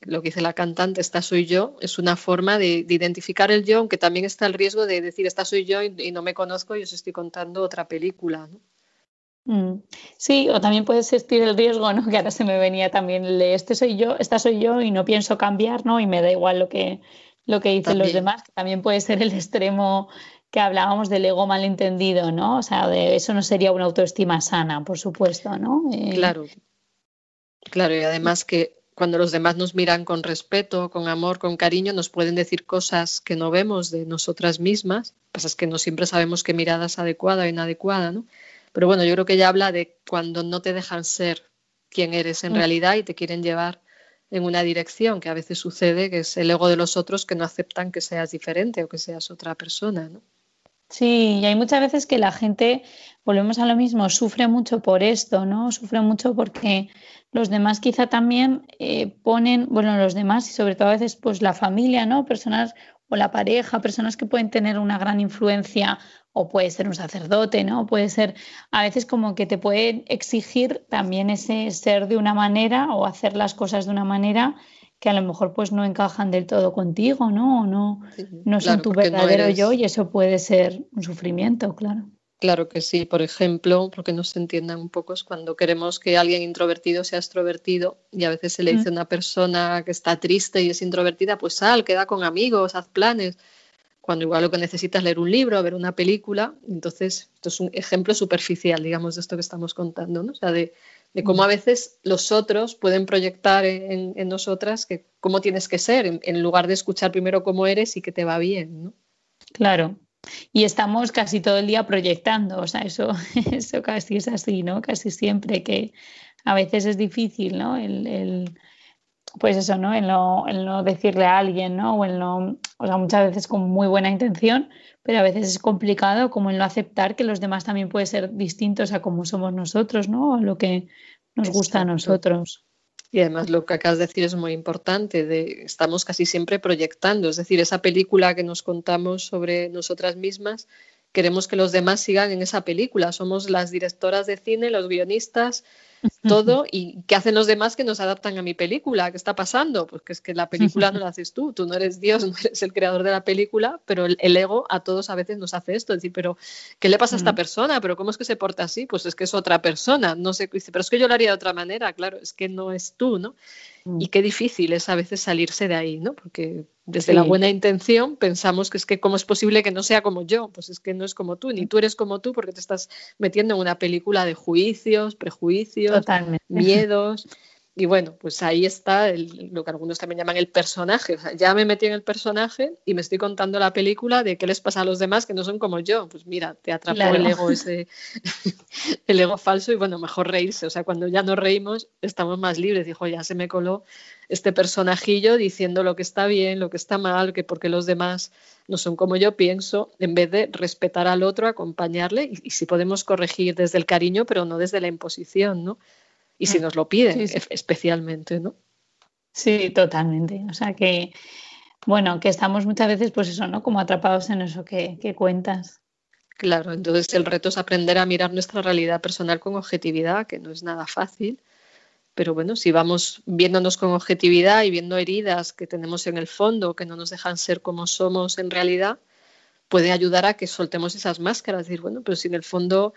lo que dice la cantante, esta soy yo, es una forma de, de identificar el yo, aunque también está el riesgo de decir, esta soy yo y, y no me conozco y os estoy contando otra película, ¿no? Mm, Sí, o también puede existir el riesgo, ¿no? Que ahora se me venía también el de este soy yo, esta soy yo y no pienso cambiar, ¿no? Y me da igual lo que, lo que dicen los demás, que también puede ser el extremo que hablábamos del ego malentendido, ¿no? O sea, de eso no sería una autoestima sana, por supuesto, ¿no? Eh, Claro, claro, y además que cuando los demás nos miran con respeto, con amor, con cariño, nos pueden decir cosas que no vemos de nosotras mismas. Pasa es que no siempre sabemos qué mirada es adecuada o inadecuada, ¿no? Pero bueno, yo creo que ella habla de cuando no te dejan ser quien eres en Mm. realidad y te quieren llevar en una dirección, que a veces sucede, que es el ego de los otros que no aceptan que seas diferente o que seas otra persona, ¿no? Sí, y hay muchas veces que la gente, volvemos a lo mismo, sufre mucho por esto, ¿no? Sufre mucho porque los demás quizá también eh, ponen, bueno, los demás y sobre todo a veces pues la familia, ¿no? Personas o la pareja, personas que pueden tener una gran influencia o puede ser un sacerdote, ¿no? Puede ser a veces como que te pueden exigir también ese ser de una manera o hacer las cosas de una manera que a lo mejor pues no encajan del todo contigo, ¿no? O no, no son tu verdadero yo y eso puede ser un sufrimiento, claro. Claro que sí, por ejemplo, porque no se entiendan un poco, es cuando queremos que alguien introvertido sea extrovertido y a veces se le dice a una persona que está triste y es introvertida, pues sal, queda con amigos, haz planes, cuando igual lo que necesitas es leer un libro, ver una película. Entonces, esto es un ejemplo superficial, digamos, de esto que estamos contando, ¿no? O sea, de, cómo a veces los otros pueden proyectar en, nosotras que cómo tienes que ser, en, en, lugar de escuchar primero cómo eres y que te va bien, ¿no? Claro, y estamos casi todo el día proyectando, o sea, eso, eso casi es así, ¿no? Casi siempre que a veces es difícil, ¿no? El, pues eso, ¿no? El, ¿no? no decirle a alguien, ¿no? O el no, o sea, muchas veces con muy buena intención, pero a veces es complicado como el no aceptar que los demás también pueden ser distintos a como somos nosotros, ¿no? A lo que nos gusta a nosotros. Y además lo que acabas de decir es muy importante, de, estamos casi siempre proyectando, es decir, esa película que nos contamos sobre nosotras mismas, queremos que los demás sigan en esa película, somos las directoras de cine, los guionistas, todo, y ¿qué hacen los demás que nos adaptan a mi película? ¿Qué está pasando? Pues que es que la película no la haces tú, tú no eres Dios, no eres el creador de la película, pero el, ego a todos a veces nos hace esto, es decir, pero ¿qué le pasa a esta mm. persona? ¿Pero cómo es que se porta así? Pues es que es otra persona, no sé, pero es que yo lo haría de otra manera, claro, es que no es tú, ¿no? Mm. Y qué difícil es a veces salirse de ahí, ¿no? Porque desde la buena intención pensamos que es que cómo es posible que no sea como yo, pues es que no es como tú, ni tú eres como tú porque te estás metiendo en una película de juicios, prejuicios, miedos. Y bueno, pues ahí está lo que algunos también llaman el personaje. ya me metí en el personaje y me estoy contando la película de qué les pasa a los demás que no son como yo. Pues mira, te atrapó el ego ese, el ego falso y bueno, mejor reírse. O sea, cuando ya nos reímos, estamos más libres. Dijo, ya se me coló este personajillo diciendo lo que está bien, lo que está mal, que porque los demás no son como yo pienso, en vez de respetar al otro, acompañarle y, y si podemos corregir desde el cariño, pero no desde la imposición, ¿no? Y si mm. nos lo piden especialmente, ¿no? Sí, totalmente. O sea que, bueno, que estamos muchas veces, pues eso, ¿no? Como atrapados en eso que, cuentas. Claro, entonces el reto es aprender a mirar nuestra realidad personal con objetividad, que no es nada fácil. Pero bueno, si vamos viéndonos con objetividad y viendo heridas que tenemos en el fondo, que no nos dejan ser como somos en realidad, puede ayudar a que soltemos esas máscaras. Decir, bueno, pero si en el fondo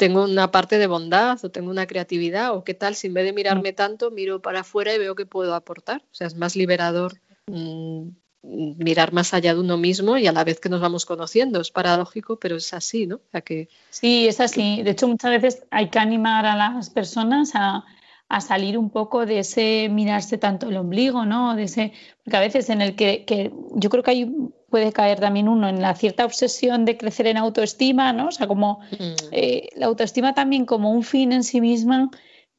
tengo una parte de bondad o tengo una creatividad o qué tal si en vez de mirarme tanto miro para afuera y veo que puedo aportar. O sea, es más liberador mm, mirar más allá de uno mismo y a la vez que nos vamos conociendo. Es paradójico, pero es así, ¿no? que, sí, es así. De hecho, muchas veces hay que animar a las personas a, a salir un poco de ese mirarse tanto el ombligo, ¿no? De ese, porque a veces en el que, que yo creo que hay, puede caer también uno en la cierta obsesión de crecer en autoestima, ¿no? O sea, como mm. eh, la autoestima también como un fin en sí misma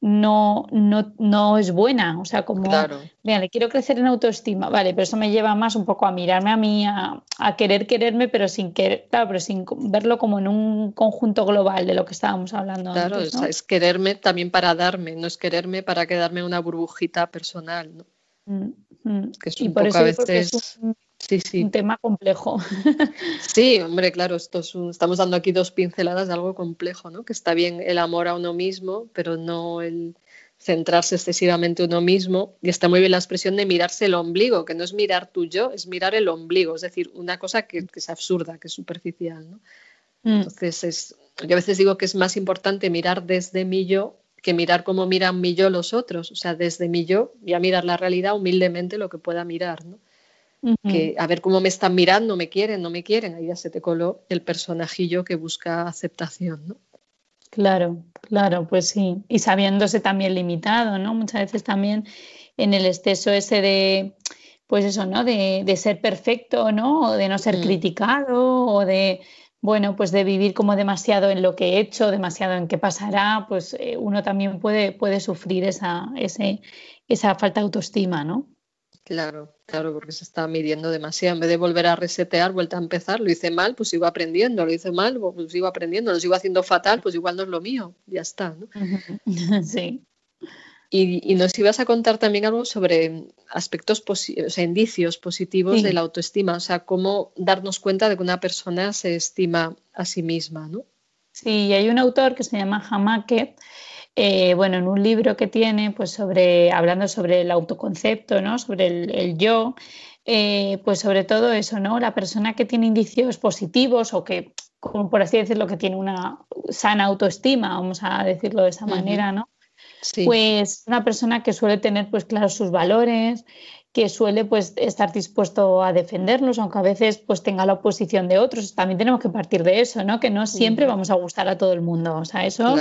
no, no, no es buena. O sea, como, claro. le quiero crecer en autoestima, vale, pero eso me lleva más un poco a mirarme a mí, a, querer quererme, pero sin querer, claro, pero sin verlo como en un conjunto global de lo que estábamos hablando. Claro, es quererme también para darme, no es quererme para quedarme en una burbujita personal, ¿no? Mm, mm. Que es un poco a veces sí, sí. un tema complejo. Sí, hombre, claro, esto estamos dando aquí dos pinceladas de algo complejo, ¿no? Que está bien el amor a uno mismo, pero no el centrarse excesivamente en uno mismo. Y está muy bien la expresión de mirarse el ombligo, que no es mirar tu yo, es mirar el ombligo, es decir, una cosa que, es absurda, que es superficial, ¿no? Mm. Entonces, es, yo a veces digo que es más importante mirar desde mi yo que mirar como miran mi yo los otros, o sea, desde mi yo y a mirar la realidad humildemente lo que pueda mirar, ¿no? Que a ver cómo me están mirando, me quieren, no me quieren, ahí ya se te coló el personajillo que busca aceptación, ¿no? Claro, claro, pues sí. Y sabiéndose también limitado, ¿no? Muchas veces también en el exceso ese de, pues eso, ¿no? De, ser perfecto, ¿no? O de no ser mm. criticado, o de, bueno, pues de vivir como demasiado en lo que he hecho, demasiado en qué pasará, pues eh, uno también puede, puede sufrir esa, ese, esa falta de autoestima, ¿no? Claro, claro, porque se está midiendo demasiado. En vez de volver a resetear, vuelta a empezar, lo hice mal, pues sigo aprendiendo, lo hice mal, pues sigo aprendiendo, lo sigo haciendo fatal, pues igual no es lo mío, ya está. ¿no? Sí. Y, nos ibas a contar también algo sobre aspectos, o sea, indicios positivos de la autoestima, o sea, cómo darnos cuenta de que una persona se estima a sí misma, ¿no? Sí, hay un autor que se llama Hamake eh, bueno, en un libro que tiene, pues sobre, hablando sobre el autoconcepto, ¿no? Sobre el, yo, eh, pues sobre todo eso, ¿no? La persona que tiene indicios positivos o que, como por así decirlo, que tiene una sana autoestima, vamos a decirlo de esa manera, ¿no? Pues una persona que suele tener pues claros sus valores, que suele pues estar dispuesto a defenderlos, aunque a veces pues tenga la oposición de otros. También tenemos que partir de eso, ¿no? Que no siempre vamos a gustar a todo el mundo. O sea, eso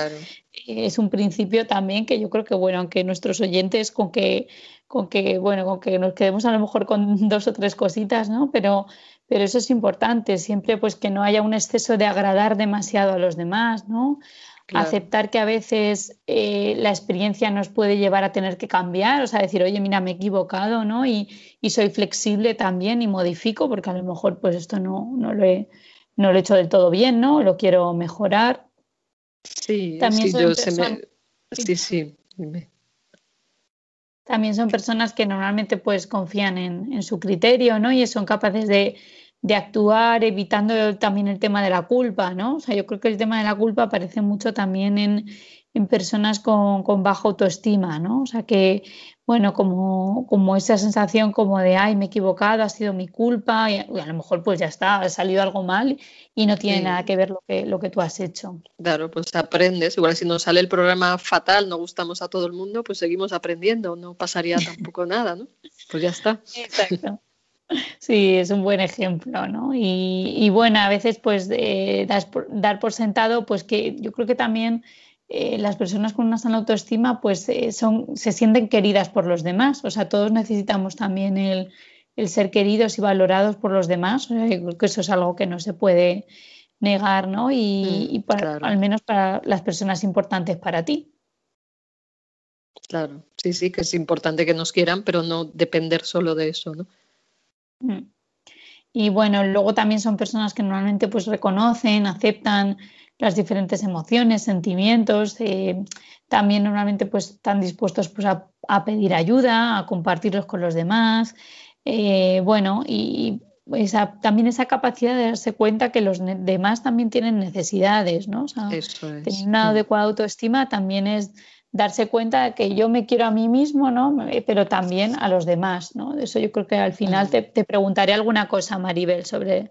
es un principio también que yo creo que, bueno, aunque nuestros oyentes con que, con que, bueno, con que nos quedemos a lo mejor con dos o tres cositas, ¿no? Pero, pero eso es importante, siempre pues que no haya un exceso de agradar demasiado a los demás, ¿no? Aceptar que a veces eh, la experiencia nos puede llevar a tener que cambiar, o sea, decir, oye, mira, me he equivocado, ¿no? Y, soy flexible también y modifico, porque a lo mejor pues esto no, no, lo, he, no lo he hecho del todo bien, ¿no? Lo quiero mejorar. Sí, también sí, yo se me... sí, sí. También son personas que normalmente pues confían en, en su criterio, ¿no? Y son capaces de de actuar evitando también el tema de la culpa, ¿no? O sea, yo creo que el tema de la culpa aparece mucho también en, personas con, baja autoestima, ¿no? O sea, que, bueno, como, como esa sensación como de, ay, me he equivocado, ha sido mi culpa, y, a lo mejor pues ya está, ha salido algo mal y no tiene nada que ver lo que, lo que tú has hecho. Claro, pues aprendes, igual si nos sale el programa fatal, no gustamos a todo el mundo, pues seguimos aprendiendo, no pasaría tampoco nada, ¿no? Pues ya está. Exacto. Sí, es un buen ejemplo, ¿no? Y, bueno, a veces pues dar por sentado, pues que yo creo que también eh, las personas con una sana autoestima pues eh, son, se sienten queridas por los demás, o sea, todos necesitamos también el, ser queridos y valorados por los demás, o sea, yo creo que eso es algo que no se puede negar, ¿no? Y, mm, al menos para las personas importantes para ti. Claro, sí, sí, que es importante que nos quieran, pero no depender solo de eso, ¿no? Mm. Y bueno, luego también son personas que normalmente pues reconocen, aceptan las diferentes emociones, sentimientos, eh, también normalmente pues están dispuestos pues a, pedir ayuda, a compartirlos con los demás, eh, bueno, y también esa capacidad de darse cuenta que los demás también tienen necesidades, ¿no? O sea, tener una adecuada autoestima también es darse cuenta de que yo me quiero a mí mismo, ¿no? Pero también a los demás, ¿no? Eso yo creo que al final te, preguntaré alguna cosa, Maribel, sobre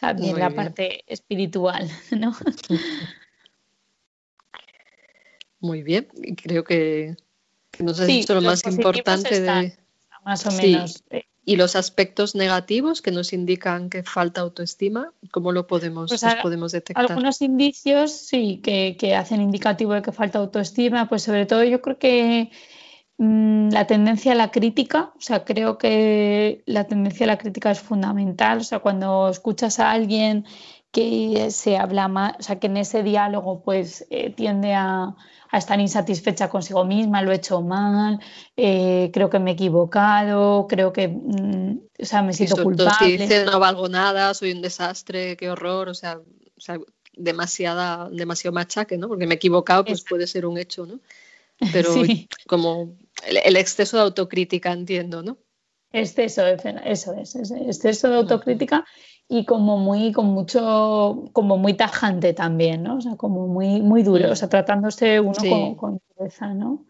también la parte espiritual, ¿no? Muy bien, creo que, nos has dicho lo más importante de... Más o menos. Eh, ¿Y los aspectos negativos que nos indican que falta autoestima? ¿Cómo lo podemos, pues podemos detectar? Algunos indicios, sí, que, hacen indicativo de que falta autoestima, pues sobre todo yo creo que la tendencia a la crítica, o sea, creo que la tendencia a la crítica es fundamental, o sea, cuando escuchas a alguien que se habla más, o sea, que en ese diálogo pues eh, tiende a a estar insatisfecha consigo misma, lo he hecho mal, eh, creo que me he equivocado, creo que, mm, o sea, me siento culpable. dice no valgo nada, soy un desastre, qué horror, o sea, demasiada, demasiado machaque, ¿no? Porque me he equivocado, pues puede ser un hecho, ¿no? Pero como el, exceso de autocrítica, entiendo, ¿no? Exceso, eso es, exceso de autocrítica y como muy, con mucho, como muy tajante también, ¿no? O sea, como muy, muy duro, o sea, tratándose uno con, con, dureza, ¿no?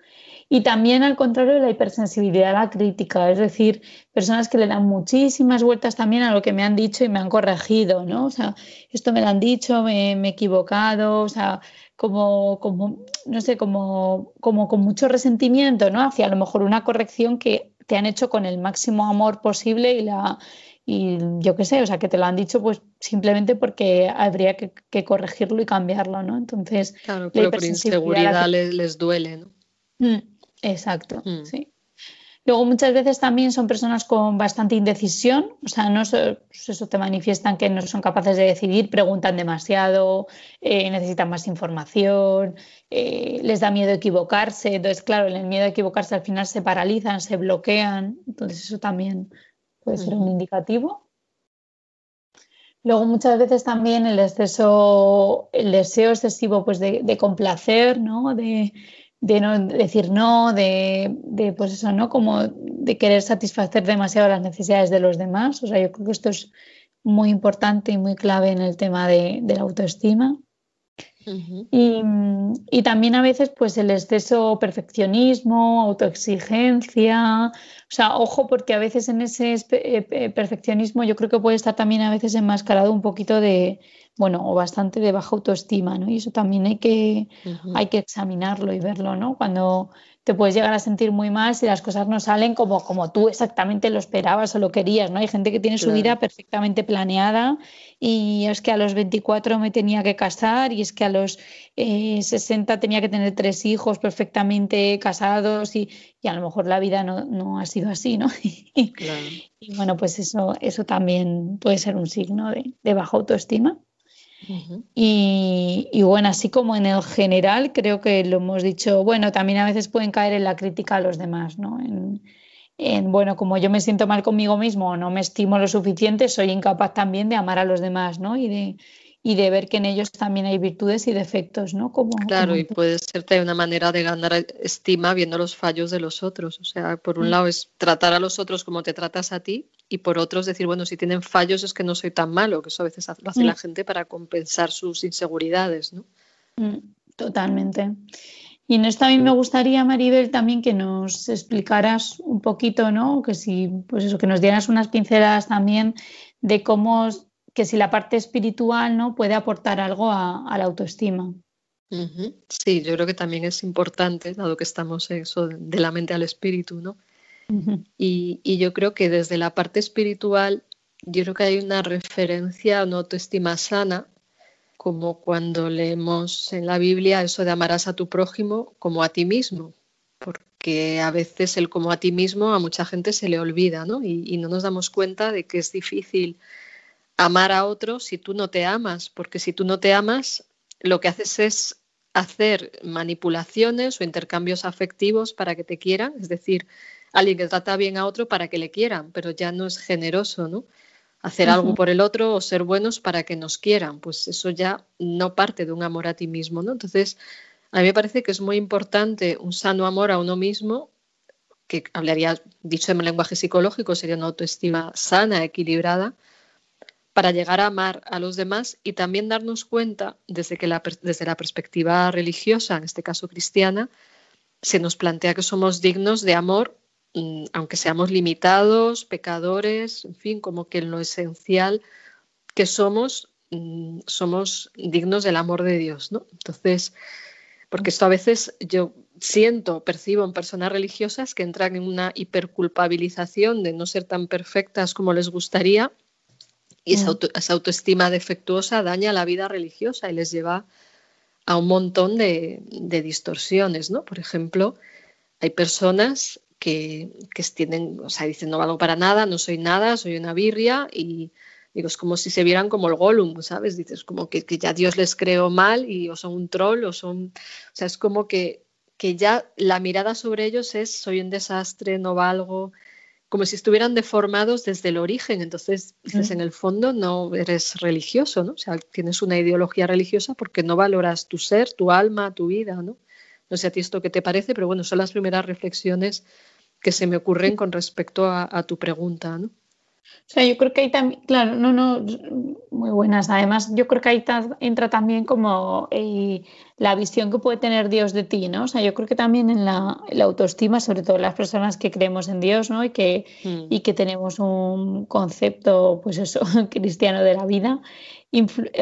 Y también al contrario de la hipersensibilidad a la crítica, es decir, personas que le dan muchísimas vueltas también a lo que me han dicho y me han corregido, ¿no? O sea, esto me lo han dicho, me, he equivocado, o sea, como, como no sé, como, como con mucho resentimiento, ¿no? Hacia a lo mejor una corrección que te han hecho con el máximo amor posible y la y yo qué sé, o sea, que te lo han dicho pues simplemente porque habría que, corregirlo y cambiarlo, ¿no? Entonces, claro, pero por inseguridad les, duele, ¿no? Mm, exacto, mm. sí. Luego muchas veces también son personas con bastante indecisión, o sea, no pues eso te manifiestan que no son capaces de decidir, preguntan demasiado, eh, necesitan más información, eh, les da miedo equivocarse, entonces claro, el miedo a equivocarse al final se paralizan, se bloquean, entonces eso también puede ser un indicativo. Luego muchas veces también el exceso, el deseo excesivo pues de, complacer, ¿no? De, no decir no, de, pues eso, ¿no? Como de querer satisfacer demasiado las necesidades de los demás. O sea, yo creo que esto es muy importante y muy clave en el tema de, la autoestima. Y, también a veces pues el exceso perfeccionismo, autoexigencia, o sea, ojo porque a veces en ese eh, perfeccionismo yo creo que puede estar también a veces enmascarado un poquito de, bueno, o bastante de baja autoestima, ¿no? Y eso también hay que, hay que examinarlo y verlo, ¿no? Cuando te puedes llegar a sentir muy mal si las cosas no salen como, como tú exactamente lo esperabas o lo querías, ¿no? Hay gente que tiene su vida perfectamente planeada y es que a los 24 me tenía que casar y es que a los 60 eh, tenía que tener tres hijos perfectamente casados y, a lo mejor la vida no, ha sido así, ¿no? Y bueno, pues eso, eso también puede ser un signo de, de baja autoestima y, bueno, así como en el general, creo que lo hemos dicho, bueno, también a veces pueden caer en la crítica a los demás, ¿no? En, en, bueno, como yo me siento mal conmigo mismo no me estimo lo suficiente, soy incapaz también de amar a los demás, ¿no? Y de, y de ver que en ellos también hay virtudes y defectos, ¿no? Como, claro, y puede ser una manera de ganar estima viendo los fallos de los otros. O sea, por un mm. lado es tratar a los otros como te tratas a ti y por otro es decir, bueno, si tienen fallos es que no soy tan malo, que eso a veces lo hace la mm. gente para compensar sus inseguridades, ¿no? Mm, totalmente. Y en esto a mí me gustaría, Maribel, también que nos explicaras un poquito, ¿no? Que si, pues eso, que nos dieras unas pinceladas también de cómo que si la parte espiritual no puede aportar algo a, la autoestima. Sí, yo creo que también es importante, dado que estamos eso de la mente al espíritu, ¿no? y, y, yo creo que desde la parte espiritual, yo creo que hay una referencia a una autoestima sana, como cuando leemos en la Biblia eso de amarás a tu prójimo como a ti mismo, porque a veces el como a ti mismo a mucha gente se le olvida, ¿no? Y, y no nos damos cuenta de que es difícil amar a otro si tú no te amas, porque si tú no te amas, lo que haces es hacer manipulaciones o intercambios afectivos para que te quieran, es decir, alguien que trata bien a otro para que le quieran, pero ya no es generoso, ¿no? Hacer algo por el otro o ser buenos para que nos quieran, pues eso ya no parte de un amor a ti mismo, ¿no? Entonces, a mí me parece que es muy importante un sano amor a uno mismo, que hablaría, dicho en lenguaje psicológico, sería una autoestima sana, equilibrada, para llegar a amar a los demás y también darnos cuenta, desde, que la, desde la perspectiva religiosa, en este caso cristiana, se nos plantea que somos dignos de amor, mm, aunque seamos limitados, pecadores, en fin, como que en lo esencial que somos, mm, somos dignos del amor de Dios, ¿no? Entonces, porque esto a veces yo siento, percibo en personas religiosas que entran en una hiperculpabilización de no ser tan perfectas como les gustaría y esa, autoestima defectuosa daña la vida religiosa y les lleva a un montón de, distorsiones, ¿no? Por ejemplo, hay personas que, tienen, o sea, dicen no valgo para nada, no soy nada, soy una birria y digo, es como si se vieran como el Gollum, ¿sabes? Dices, como que, ya Dios les creó mal y o son un troll o son, o sea, es como que, que ya la mirada sobre ellos es soy un desastre, no valgo, como si estuvieran deformados desde el origen. Entonces, dices, en el fondo no eres religioso, ¿no? O sea, tienes una ideología religiosa porque no valoras tu ser, tu alma, tu vida, ¿no? No sé a ti esto qué te parece, pero bueno, son las primeras reflexiones que se me ocurren con respecto a, a tu pregunta, ¿no? O sea, yo creo que ahí también, claro, no, no, muy buenas. Además, yo creo que ahí entra también como eh, la visión que puede tener Dios de ti, ¿no? O sea, yo creo que también en la, autoestima, sobre todo las personas que creemos en Dios, ¿no? Y que, mm. y que tenemos un concepto, pues eso, cristiano de la vida.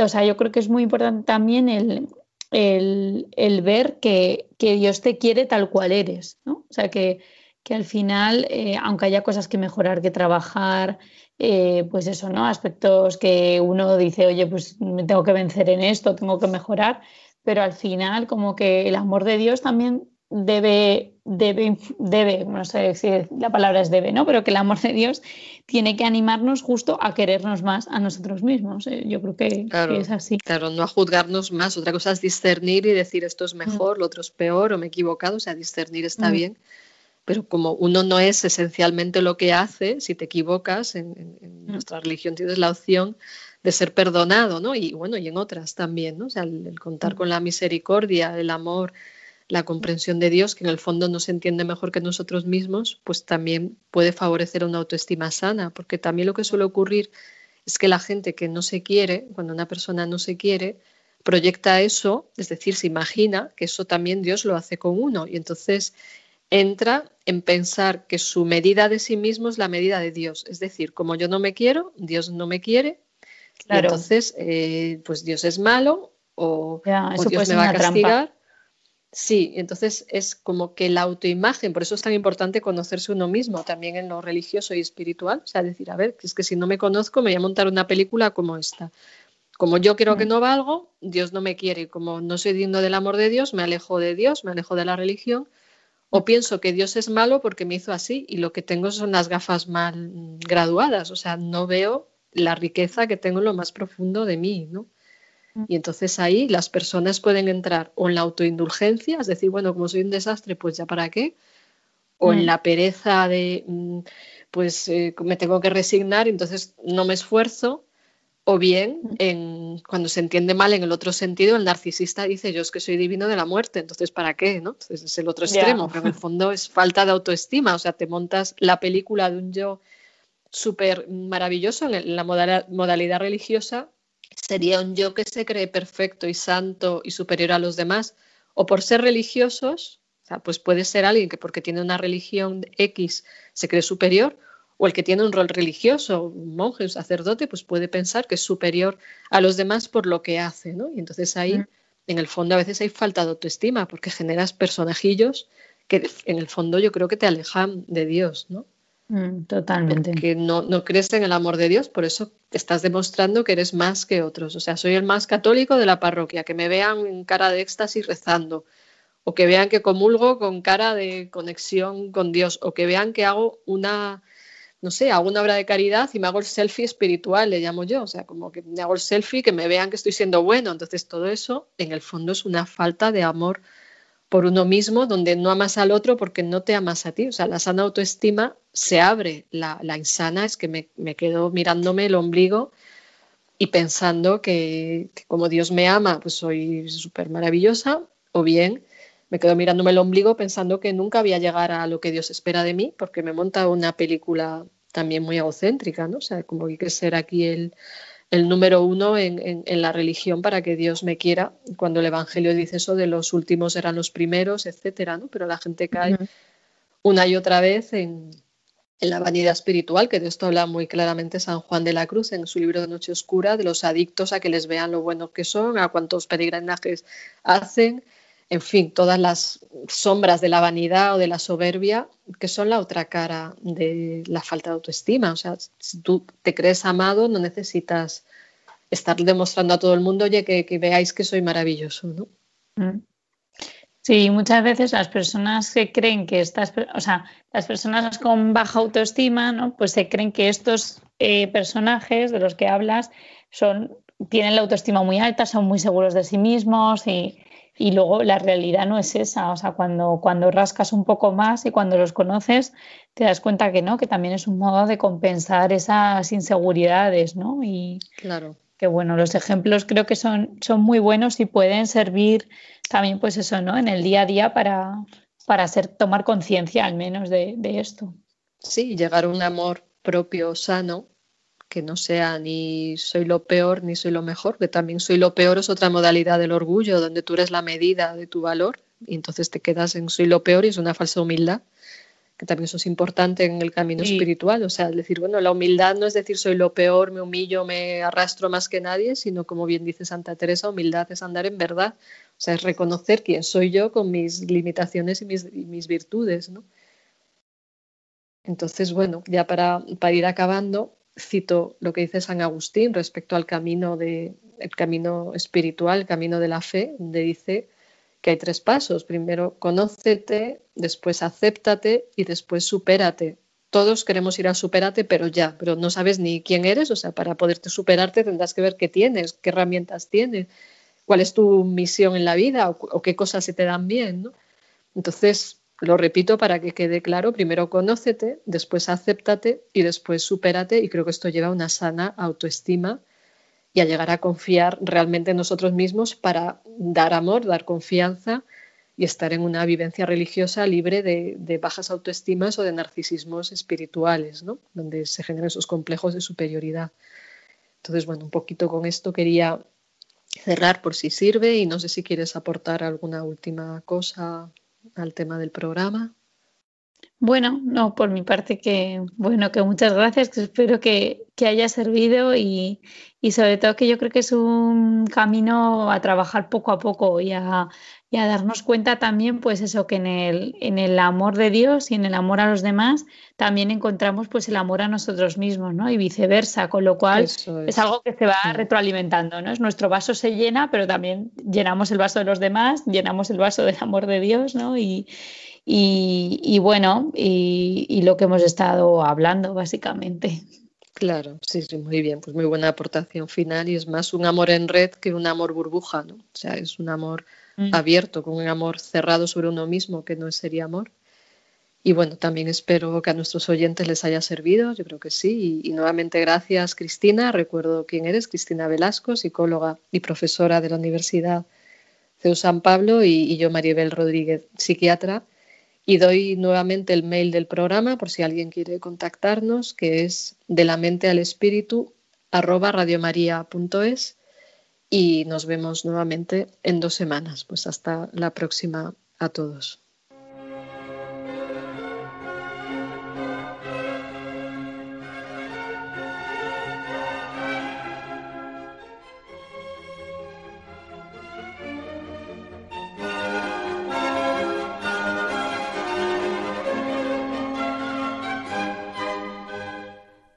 O sea, yo creo que es muy importante también el, el, ver que, que Dios te quiere tal cual eres, ¿no? O sea, que que al final, eh, aunque haya cosas que mejorar, que trabajar, eh, pues eso, ¿no? Aspectos que uno dice, oye, pues me tengo que vencer en esto, tengo que mejorar, pero al final como que el amor de Dios también debe, debe, debe, no sé si la palabra es debe, ¿no? Pero que el amor de Dios tiene que animarnos justo a querernos más a nosotros mismos. ¿eh? Yo creo que, es así. Claro, no a juzgarnos más. Otra cosa es discernir y decir esto es mejor, lo otro es peor o me he equivocado. O sea, discernir está mm. bien pero como uno no es esencialmente lo que hace, si te equivocas, en, mm. nuestra religión tienes la opción de ser perdonado, ¿no? Y bueno, y en otras también, ¿no? O sea, el, contar mm. con la misericordia, el amor, la comprensión de Dios, que en el fondo no se entiende mejor que nosotros mismos, pues también puede favorecer una autoestima sana, porque también lo que suele ocurrir es que la gente que no se quiere, cuando una persona no se quiere, proyecta eso, es decir, se imagina que eso también Dios lo hace con uno y entonces entra en pensar que su medida de sí mismo es la medida de Dios. Es decir, como yo no me quiero, Dios no me quiere. entonces, eh, pues Dios es malo o, Dios me va a castigar. Sí, entonces es como que la autoimagen, por eso es tan importante conocerse uno mismo, también en lo religioso y espiritual. O sea, decir, a ver, es que si no me conozco, me voy a montar una película como esta. Como yo creo que mm. no valgo, Dios no me quiere. Como no soy digno del amor de Dios, me alejo de Dios, me alejo de la religión o pienso que Dios es malo porque me hizo así y lo que tengo son las gafas mal graduadas, o sea, no veo la riqueza que tengo en lo más profundo de mí, ¿no? Mm. Y entonces ahí las personas pueden entrar o en la autoindulgencia, es decir, bueno, como soy un desastre, pues ya para qué, o en mm. la pereza de, mm, pues eh, me tengo que resignar, entonces no me esfuerzo, o bien, en, cuando se entiende mal en el otro sentido, el narcisista dice yo es que soy divino de la muerte, entonces ¿para qué? ¿no? Entonces es el otro extremo, pero en el fondo es falta de autoestima, o sea, te montas la película de un yo súper maravilloso en la modalidad religiosa, sería un yo que se cree perfecto y santo y superior a los demás, o por ser religiosos, o sea, pues puede ser alguien que porque tiene una religión X se cree superior, o el que tiene un rol religioso, un monje, un sacerdote, pues puede pensar que es superior a los demás por lo que hace, ¿no? Y entonces ahí, en el fondo, a veces hay falta de autoestima porque generas personajillos que en el fondo yo creo que te alejan de Dios, ¿no? Mm, totalmente. Que no, no crees en el amor de Dios, por eso estás demostrando que eres más que otros. O sea, soy el más católico de la parroquia, que me vean en cara de éxtasis rezando, o que vean que comulgo con cara de conexión con Dios, o que vean que hago una no sé, hago una obra de caridad y me hago el selfie espiritual, le llamo yo, o sea, como que me hago el selfie, que me vean que estoy siendo bueno. Entonces, todo eso, en el fondo, es una falta de amor por uno mismo, donde no amas al otro porque no te amas a ti. O sea, la sana autoestima se abre, la, insana es que me, me, quedo mirándome el ombligo y pensando que, que como Dios me ama, pues soy súper maravillosa, o bien me quedo mirándome el ombligo pensando que nunca voy a llegar a lo que Dios espera de mí, porque me monta una película también muy egocéntrica, ¿no? O sea, como que hay que ser aquí el, número uno en, la religión para que Dios me quiera, cuando el Evangelio dice eso de los últimos eran los primeros, etcétera, ¿no? Pero la gente cae una y otra vez en, en la vanidad espiritual, que de esto habla muy claramente San Juan de la Cruz en su libro de Noche Oscura, de los adictos a que les vean lo buenos que son, a cuántos peregrinajes hacen, en fin, todas las sombras de la vanidad o de la soberbia, que son la otra cara de la falta de autoestima. O sea, si tú te crees amado, no necesitas estar demostrando a todo el mundo, oye, que, veáis que soy maravilloso, ¿no? Mm. Sí, muchas veces las personas que creen que estas, o sea, las personas con baja autoestima, ¿no? Pues se creen que estos eh, personajes de los que hablas son, tienen la autoestima muy alta, son muy seguros de sí mismos y, y luego la realidad no es esa. O sea, cuando, cuando rascas un poco más y cuando los conoces, te das cuenta que no, que también es un modo de compensar esas inseguridades, ¿no? Y claro. que bueno, los ejemplos creo que son, son muy buenos y pueden servir también, pues eso, ¿no? En el día a día para, para hacer, tomar conciencia al menos de, de esto. Sí, llegar a un amor propio sano que no sea ni soy lo peor ni soy lo mejor, que también soy lo peor es otra modalidad del orgullo, donde tú eres la medida de tu valor y entonces te quedas en soy lo peor y es una falsa humildad, que también eso es importante en el camino espiritual, o sea, decir, bueno, la humildad no es decir soy lo peor, me humillo, me arrastro más que nadie, sino como bien dice Santa Teresa, humildad es andar en verdad, o sea, es reconocer quién soy yo con mis limitaciones y mis, y mis virtudes, ¿no? Entonces, bueno, ya para, para ir acabando, cito lo que dice San Agustín respecto al camino, de, el camino espiritual, el camino de la fe, donde dice que hay tres pasos. Primero, conócete, después acéptate y después supérate. Todos queremos ir a supérate, pero ya, pero no sabes ni quién eres, o sea, para poderte superarte tendrás que ver qué tienes, qué herramientas tienes, cuál es tu misión en la vida o, o qué cosas se te dan bien, ¿no? Entonces, lo repito para que quede claro, primero conócete, después acéptate y después supérate y creo que esto lleva a una sana autoestima y a llegar a confiar realmente en nosotros mismos para dar amor, dar confianza y estar en una vivencia religiosa libre de, bajas autoestimas o de narcisismos espirituales, ¿no? donde se generan esos complejos de superioridad. Entonces, bueno, un poquito con esto quería cerrar por si sirve y no sé si quieres aportar alguna última cosa al tema del programa. Bueno, no, por mi parte que, bueno, que muchas gracias, que espero que, haya servido y, sobre todo que yo creo que es un camino a trabajar poco a poco y a, darnos cuenta también, pues eso, que en el, en el amor de Dios y en el amor a los demás también encontramos pues el amor a nosotros mismos, ¿no? Y viceversa, con lo cual es. algo que se va retroalimentando, ¿no? Es nuestro vaso se llena, pero también llenamos el vaso de los demás, llenamos el vaso del amor de Dios, ¿no? Y, y, bueno, y, lo que hemos estado hablando básicamente. Claro, sí, sí, muy bien, pues muy buena aportación final y es más un amor en red que un amor burbuja, ¿no? O sea, es un amor mm. abierto, con un amor cerrado sobre uno mismo, que no sería amor. Y bueno, también espero que a nuestros oyentes les haya servido, yo creo que sí. Y, nuevamente gracias, Cristina. Recuerdo quién eres, Cristina Velasco, psicóloga y profesora de la Universidad CEU San Pablo, y, y yo, Maribel Rodríguez, psiquiatra. Y doy nuevamente el mail del programa por si alguien quiere contactarnos, que es de la mente al espíritu arroba radiomaria.es y nos vemos nuevamente en dos semanas. Pues hasta la próxima a todos.